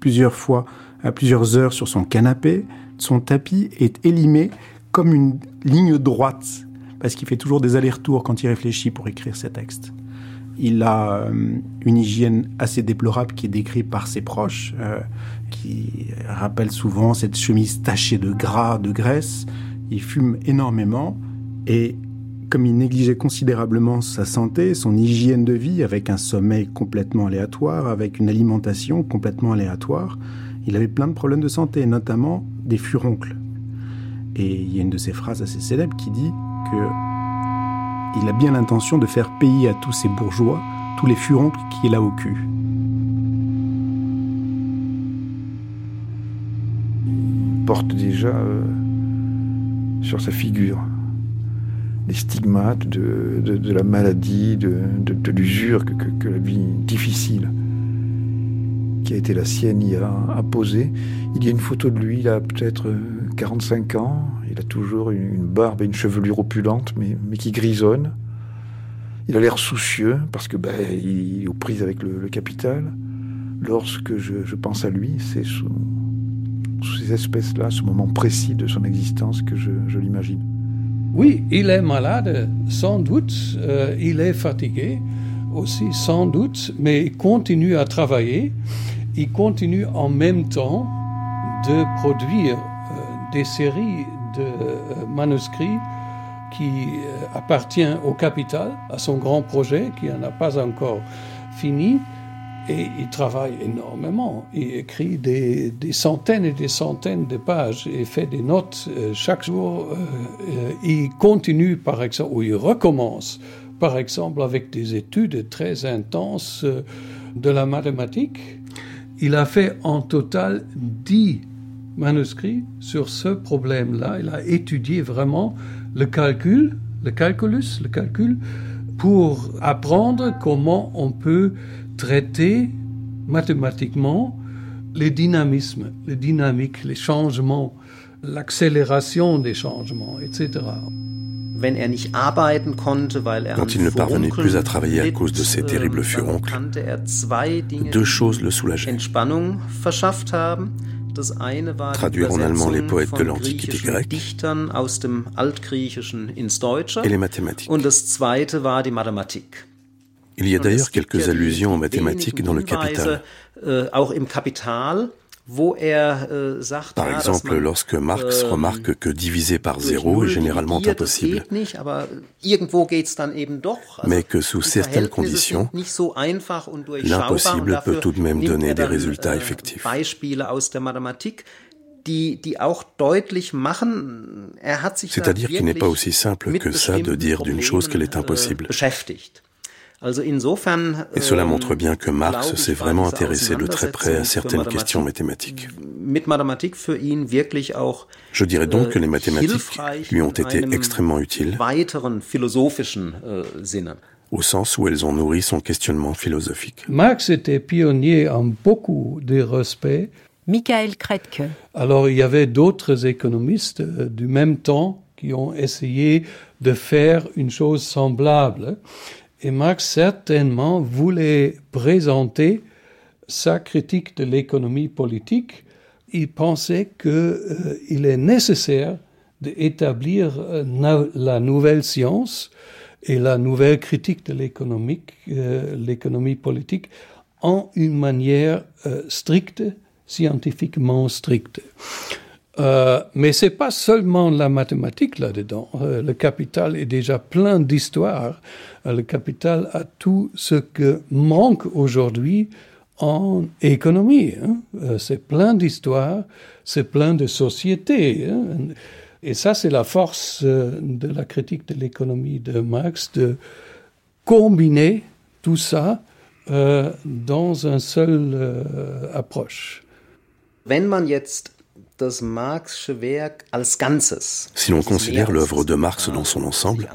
plusieurs fois à plusieurs heures sur son canapé, son tapis est élimé comme une ligne droite parce qu'il fait toujours des allers-retours quand il réfléchit pour écrire ses textes. Il a euh, une hygiène assez déplorable qui est décrite par ses proches, euh, qui rappelle souvent cette chemise tachée de gras, de graisse. Il fume énormément et comme il négligeait considérablement sa santé, son hygiène de vie, avec un sommeil complètement aléatoire, avec une alimentation complètement aléatoire, il avait plein de problèmes de santé, notamment des furoncles. Et il y a une de ses phrases assez célèbres qui dit il a bien l'intention de faire payer à tous ces bourgeois tous les furoncles qu'il a au cul. Il porte déjà euh, sur sa figure les stigmates de, la maladie, de, l'usure que, que, la vie difficile qui a été la sienne y a, a posé. Il y a une photo de lui, il a peut-être 45 euh, ans, il a toujours une barbe et une chevelure opulente, mais, mais qui grisonne. Il a l'air soucieux parce que ben, il est aux prises avec le, capital. Lorsque je, pense à lui, c'est sous, ces espèces-là, ce moment précis de son existence que je, je l'imagine. Oui, il est malade, sans doute, euh, il est fatigué aussi, sans doute, mais il continue à travailler. Il continue en même temps de produire euh, des séries euh, manuscrits qui euh, appartiennent au capital, à son grand projet qui n'a pas encore fini. Et il travaille énormément. Il écrit des, centaines et des centaines de pages et fait des notes chaque jour. il continue, par exemple, ou il recommence, par exemple, avec des études très intenses de la mathématique. Il a fait en total dix manuscrit sur ce problème-là. Il a étudié vraiment le calcul, le calculus, le calcul, pour apprendre comment on peut traiter mathématiquement les dynamismes, les dynamiques, les changements, l'accélération des changements, etc. Er Quand il ne parvenait plus à travailler à cause de ces ähm, terribles furoncles, er deux choses le soulageaient. Traduire en allemand les poètes de l'Antiquité grecque et les mathématiques. Il y a d'ailleurs quelques allusions aux mathématiques dans le Capital. Er, äh, par exemple, lorsque Marx ähm, remarque que diviser par zéro est généralement impossible, mais que sous certaines conditions, l'impossible peut tout de même donner des résultats äh, effectifs. Er C'est-à-dire qu'il n'est pas aussi simple que ça de dire d'une chose qu'elle est äh, impossible. Et cela ähm, montre bien que Marx s'est vraiment intéressé de très près à certaines questions mathématiques. Je dirais donc que les äh, mathématiques lui ont été extrêmement utiles äh, au sens où elles ont nourri son questionnement philosophique. Marx était pionnier en beaucoup de respects. Michael Kretke. Alors il y avait d'autres économistes euh, du même temps qui ont essayé de faire une chose semblable. Et Marx certainement voulait présenter sa critique de l'économie politique. Il pensait qu'il euh, est nécessaire d'établir euh, la nouvelle science et la nouvelle critique de l'économie, euh, l'économie politique en une manière stricte, scientifiquement stricte. Euh, mais c'est pas seulement la mathématique là-dedans. Euh, le capital est déjà plein d'histoires. Euh, le capital a tout ce que manque aujourd'hui en économie. Hein. Euh, c'est plein d'histoires, c'est plein de sociétés. Hein. Et ça, c'est la force de la critique de l'économie de Marx, de combiner tout ça dans un seul approche. Si l'on considère l'œuvre de Marx dans son ensemble,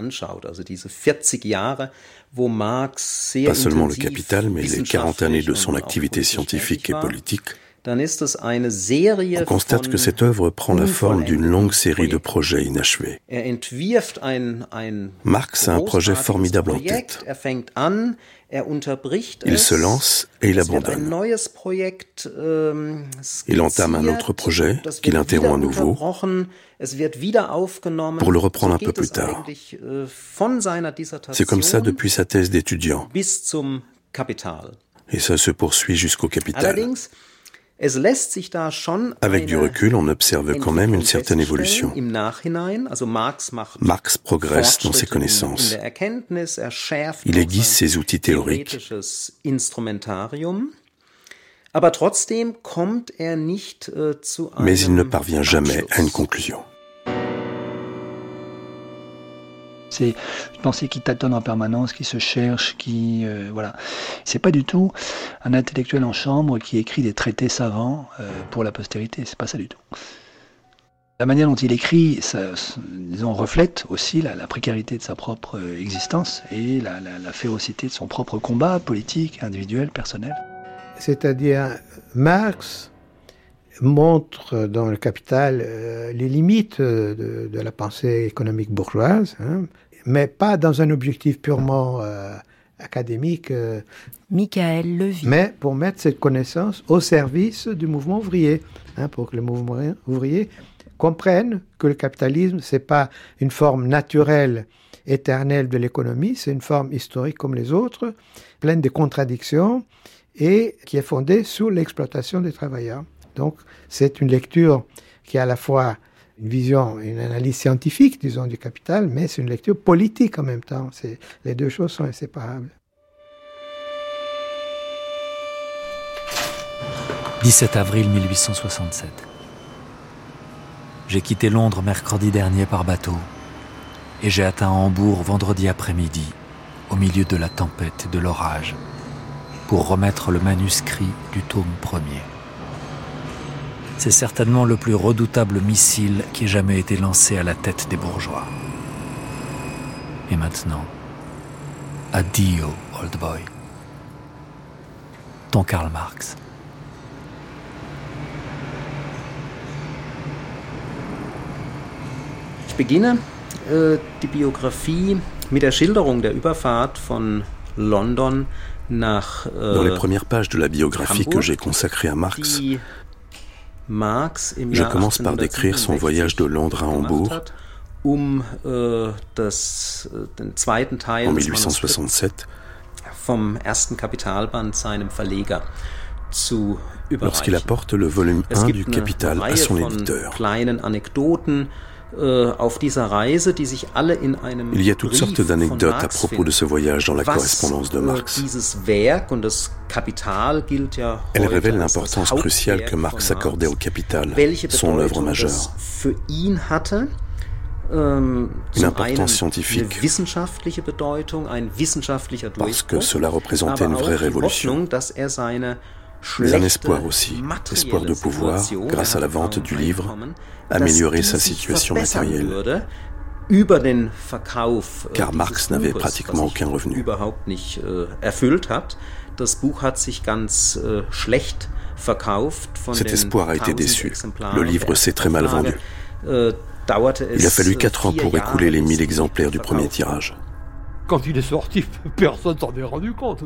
pas seulement le capital, mais les 40 années de son activité scientifique et politique, on constate que cette œuvre prend la forme d'une longue série de projets inachevés. Er Marx a un projet formidable en tête. Il se lance et il abandonne. Ähm, il entame un autre projet qu'il interrompt à nouveau pour le reprendre un peu plus tard. Äh, C'est comme ça depuis sa thèse d'étudiant. Et ça se poursuit jusqu'au capital. Avec du recul, on observe quand même une certaine évolution. Marx progresse dans ses connaissances. Er Il aiguise ses outils théoriques. Er Mais il ne parvient jamais à une conclusion. C'est une pensée qui tâtonne en permanence, qui se cherche, qui euh, voilà. C'est pas du tout un intellectuel en chambre qui écrit des traités savants euh, pour la postérité. C'est pas ça du tout. La manière dont il écrit, ça, disons, reflète aussi la, précarité de sa propre euh, existence et la, la, férocité de son propre combat politique, individuel, personnel. C'est-à-dire, Marx montre dans le Capital les limites de, de, la pensée économique bourgeoise. Hein mais pas dans un objectif purement euh, académique. Euh, Michael Levy. Mais pour mettre cette connaissance au service du mouvement ouvrier, hein, pour que le mouvement ouvrier comprenne que le capitalisme, c'est pas une forme naturelle, éternelle de l'économie, c'est une forme historique comme les autres, pleine de contradictions et qui est fondée sur l'exploitation des travailleurs. Donc, c'est une lecture qui est à la fois une vision, une analyse scientifique, disons, du capital, mais c'est une lecture politique en même temps. Les deux choses sont inséparables. 17 avril 1867. J'ai quitté Londres mercredi dernier par bateau et j'ai atteint Hambourg vendredi après-midi, au milieu de la tempête et de l'orage, pour remettre le manuscrit du tome premier. C'est certainement le plus redoutable missile qui ait jamais été lancé à la tête des bourgeois. Et maintenant, addio, old boy. Ton Karl Marx. Ich beginne äh, die Biografie mit der Schilderung der Überfahrt von London nach. Äh, Dans les premières pages de la biographie que j'ai consacrée à Marx, je commence par décrire son voyage de Londres à Hambourg. Um, äh, en 1867 lorsqu'il apporte le volume 1 du Capital à son éditeur. Äh, Il y a toutes sortes d'anecdotes à propos de ce voyage dans la correspondance de äh, Marx. Elle révèle l'importance cruciale que Marx accordait au Capital, son œuvre majeure. Ähm, Une importance scientifique, parce que cela représentait une vraie révolution mais un espoir aussi, espoir de pouvoir, grâce à la vente du livre, améliorer sa situation matérielle. Car Marx n'avait pratiquement aucun revenu. Cet espoir a été déçu. Le livre s'est très mal vendu. Il a fallu 4 ans pour écouler les 1000 exemplaires du premier tirage. Quand il est sorti, personne s'en est rendu compte.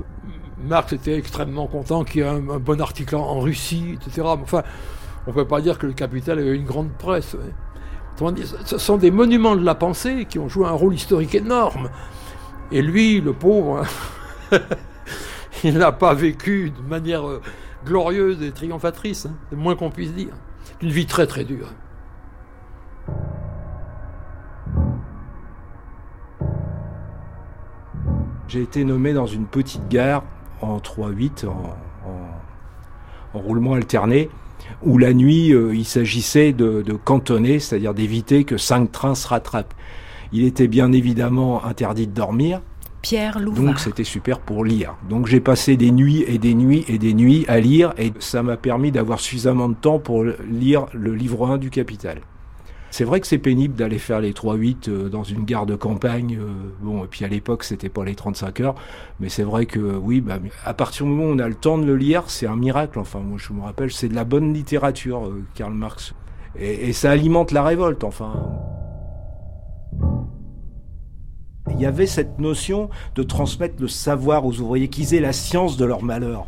Marx était extrêmement content qu'il y ait un, bon article en, Russie, etc. Enfin, on ne peut pas dire que le Capital ait une grande presse. ce sont des monuments de la pensée qui ont joué un rôle historique énorme. Et lui, le pauvre, hein, il n'a pas vécu de manière euh, glorieuse et triomphatrice, hein. c'est moins qu'on puisse dire. Une vie très très dure. J'ai été nommé dans une petite gare en 3-8, en, roulement alterné, où la nuit, euh, il s'agissait de, cantonner, c'est-à-dire d'éviter que cinq trains se rattrapent. Il était bien évidemment interdit de dormir. Pierre Donc c'était super pour lire. Donc j'ai passé des nuits et des nuits et des nuits à lire et ça m'a permis d'avoir suffisamment de temps pour lire le livre 1 du Capital. C'est vrai que c'est pénible d'aller faire les 3-8 euh, dans une gare de campagne. Euh, bon, et puis à l'époque, c'était pas les 35 heures. Mais c'est vrai que oui, bah, à partir du moment où on a le temps de le lire, c'est un miracle. Enfin, moi, je me rappelle, c'est de la bonne littérature, euh, Karl Marx. Et, ça alimente la révolte, enfin. Il y avait cette notion de transmettre le savoir aux ouvriers, qu'ils aient la science de leur malheur.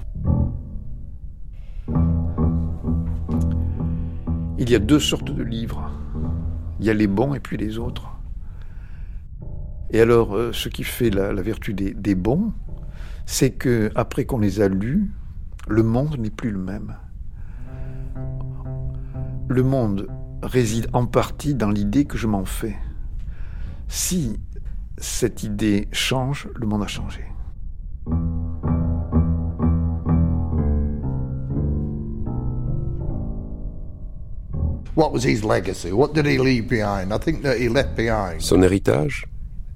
Il y a deux sortes de livres. Il y a les bons et puis les autres. Et alors, euh, ce qui fait la, vertu des, des bons, c'est que après qu'on les a lus, le monde n'est plus le même. Le monde réside en partie dans l'idée que je m'en fais. Si cette idée change, le monde a changé. Son héritage?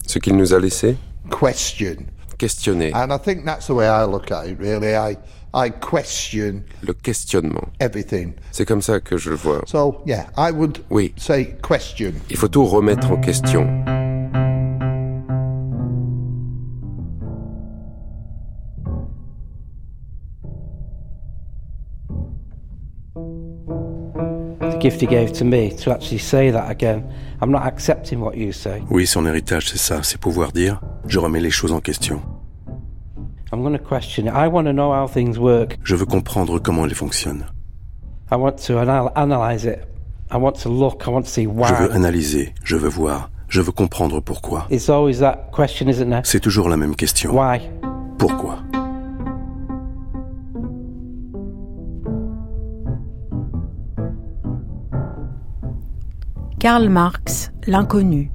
Ce qu'il nous a laissé? Question. Questionner. And I think that's the way I look at it, really. I, I question le questionnement. Everything. C'est comme ça que je le vois. So, yeah, I would oui. say question. Il faut tout remettre en question. Oui, son héritage, c'est ça, c'est pouvoir dire, je remets les choses en question. Je veux comprendre comment elles fonctionnent. Je veux analyser, je veux voir, je veux comprendre pourquoi. C'est toujours la même question. Pourquoi? Karl Marx, L'inconnu.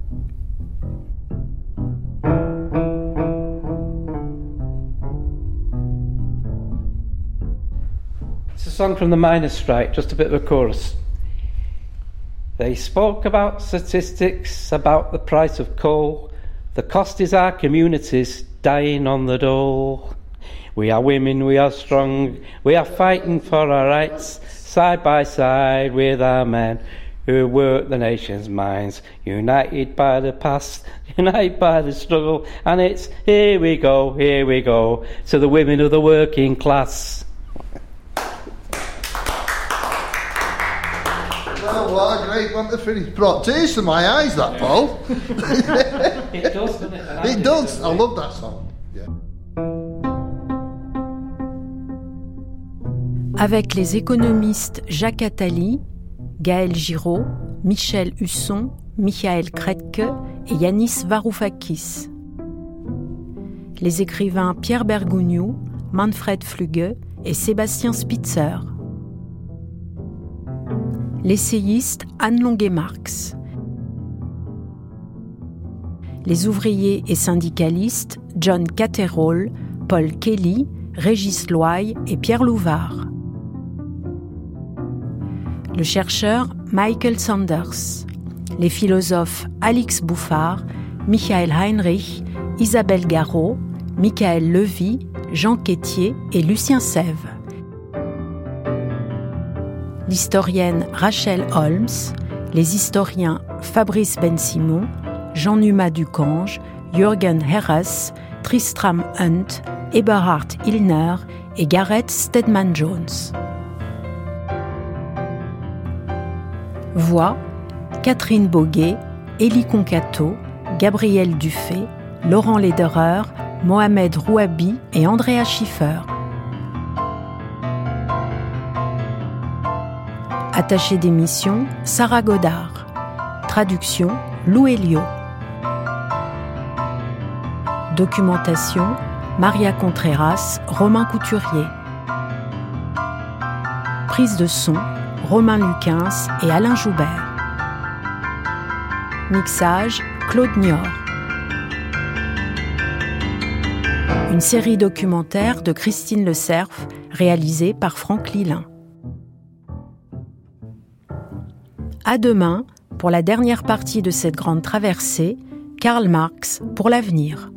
It's a song from the miners' strike, just a bit of a chorus. They spoke about statistics, about the price of coal. The cost is our communities dying on the dole. We are women, we are strong, we are fighting for our rights, side by side with our men who work the nation's minds, united by the past, united by the struggle, and it's here we go, here we go, to the women of the working class. Well, what a great one to finish. Brought tears to my eyes, that, Paul. it does, doesn't it? It does. I love that song. Yeah. Avec les économistes Jacques Attali Gaël Giraud, Michel Husson, Michael Kretke et Yanis Varoufakis. Les écrivains Pierre Bergogneau, Manfred Fluge et Sébastien Spitzer. L'essayiste Anne Longuet-Marx. Les ouvriers et syndicalistes John Catterall, Paul Kelly, Régis Loy et Pierre Louvard le chercheur Michael Sanders, les philosophes Alix Bouffard, Michael Heinrich, Isabelle Garot, Michael Levy, Jean Quétier et Lucien Sève. L'historienne Rachel Holmes, les historiens Fabrice Ben-Simon, Jean Numa Ducange, Jürgen Herres, Tristram Hunt, Eberhard Illner et Gareth Stedman-Jones. Voix Catherine Boguet, Élie Concato, Gabriel Dufay, Laurent Lederer, Mohamed Rouabi et Andrea Schiffer. Attaché d'émission, Sarah Godard. Traduction, Lou Elio. Documentation, Maria Contreras, Romain Couturier. Prise de son, Romain Luquins et Alain Joubert. Mixage Claude Niort. Une série documentaire de Christine Le Cerf, réalisée par Franck Lilin. À demain pour la dernière partie de cette grande traversée, Karl Marx pour l'avenir.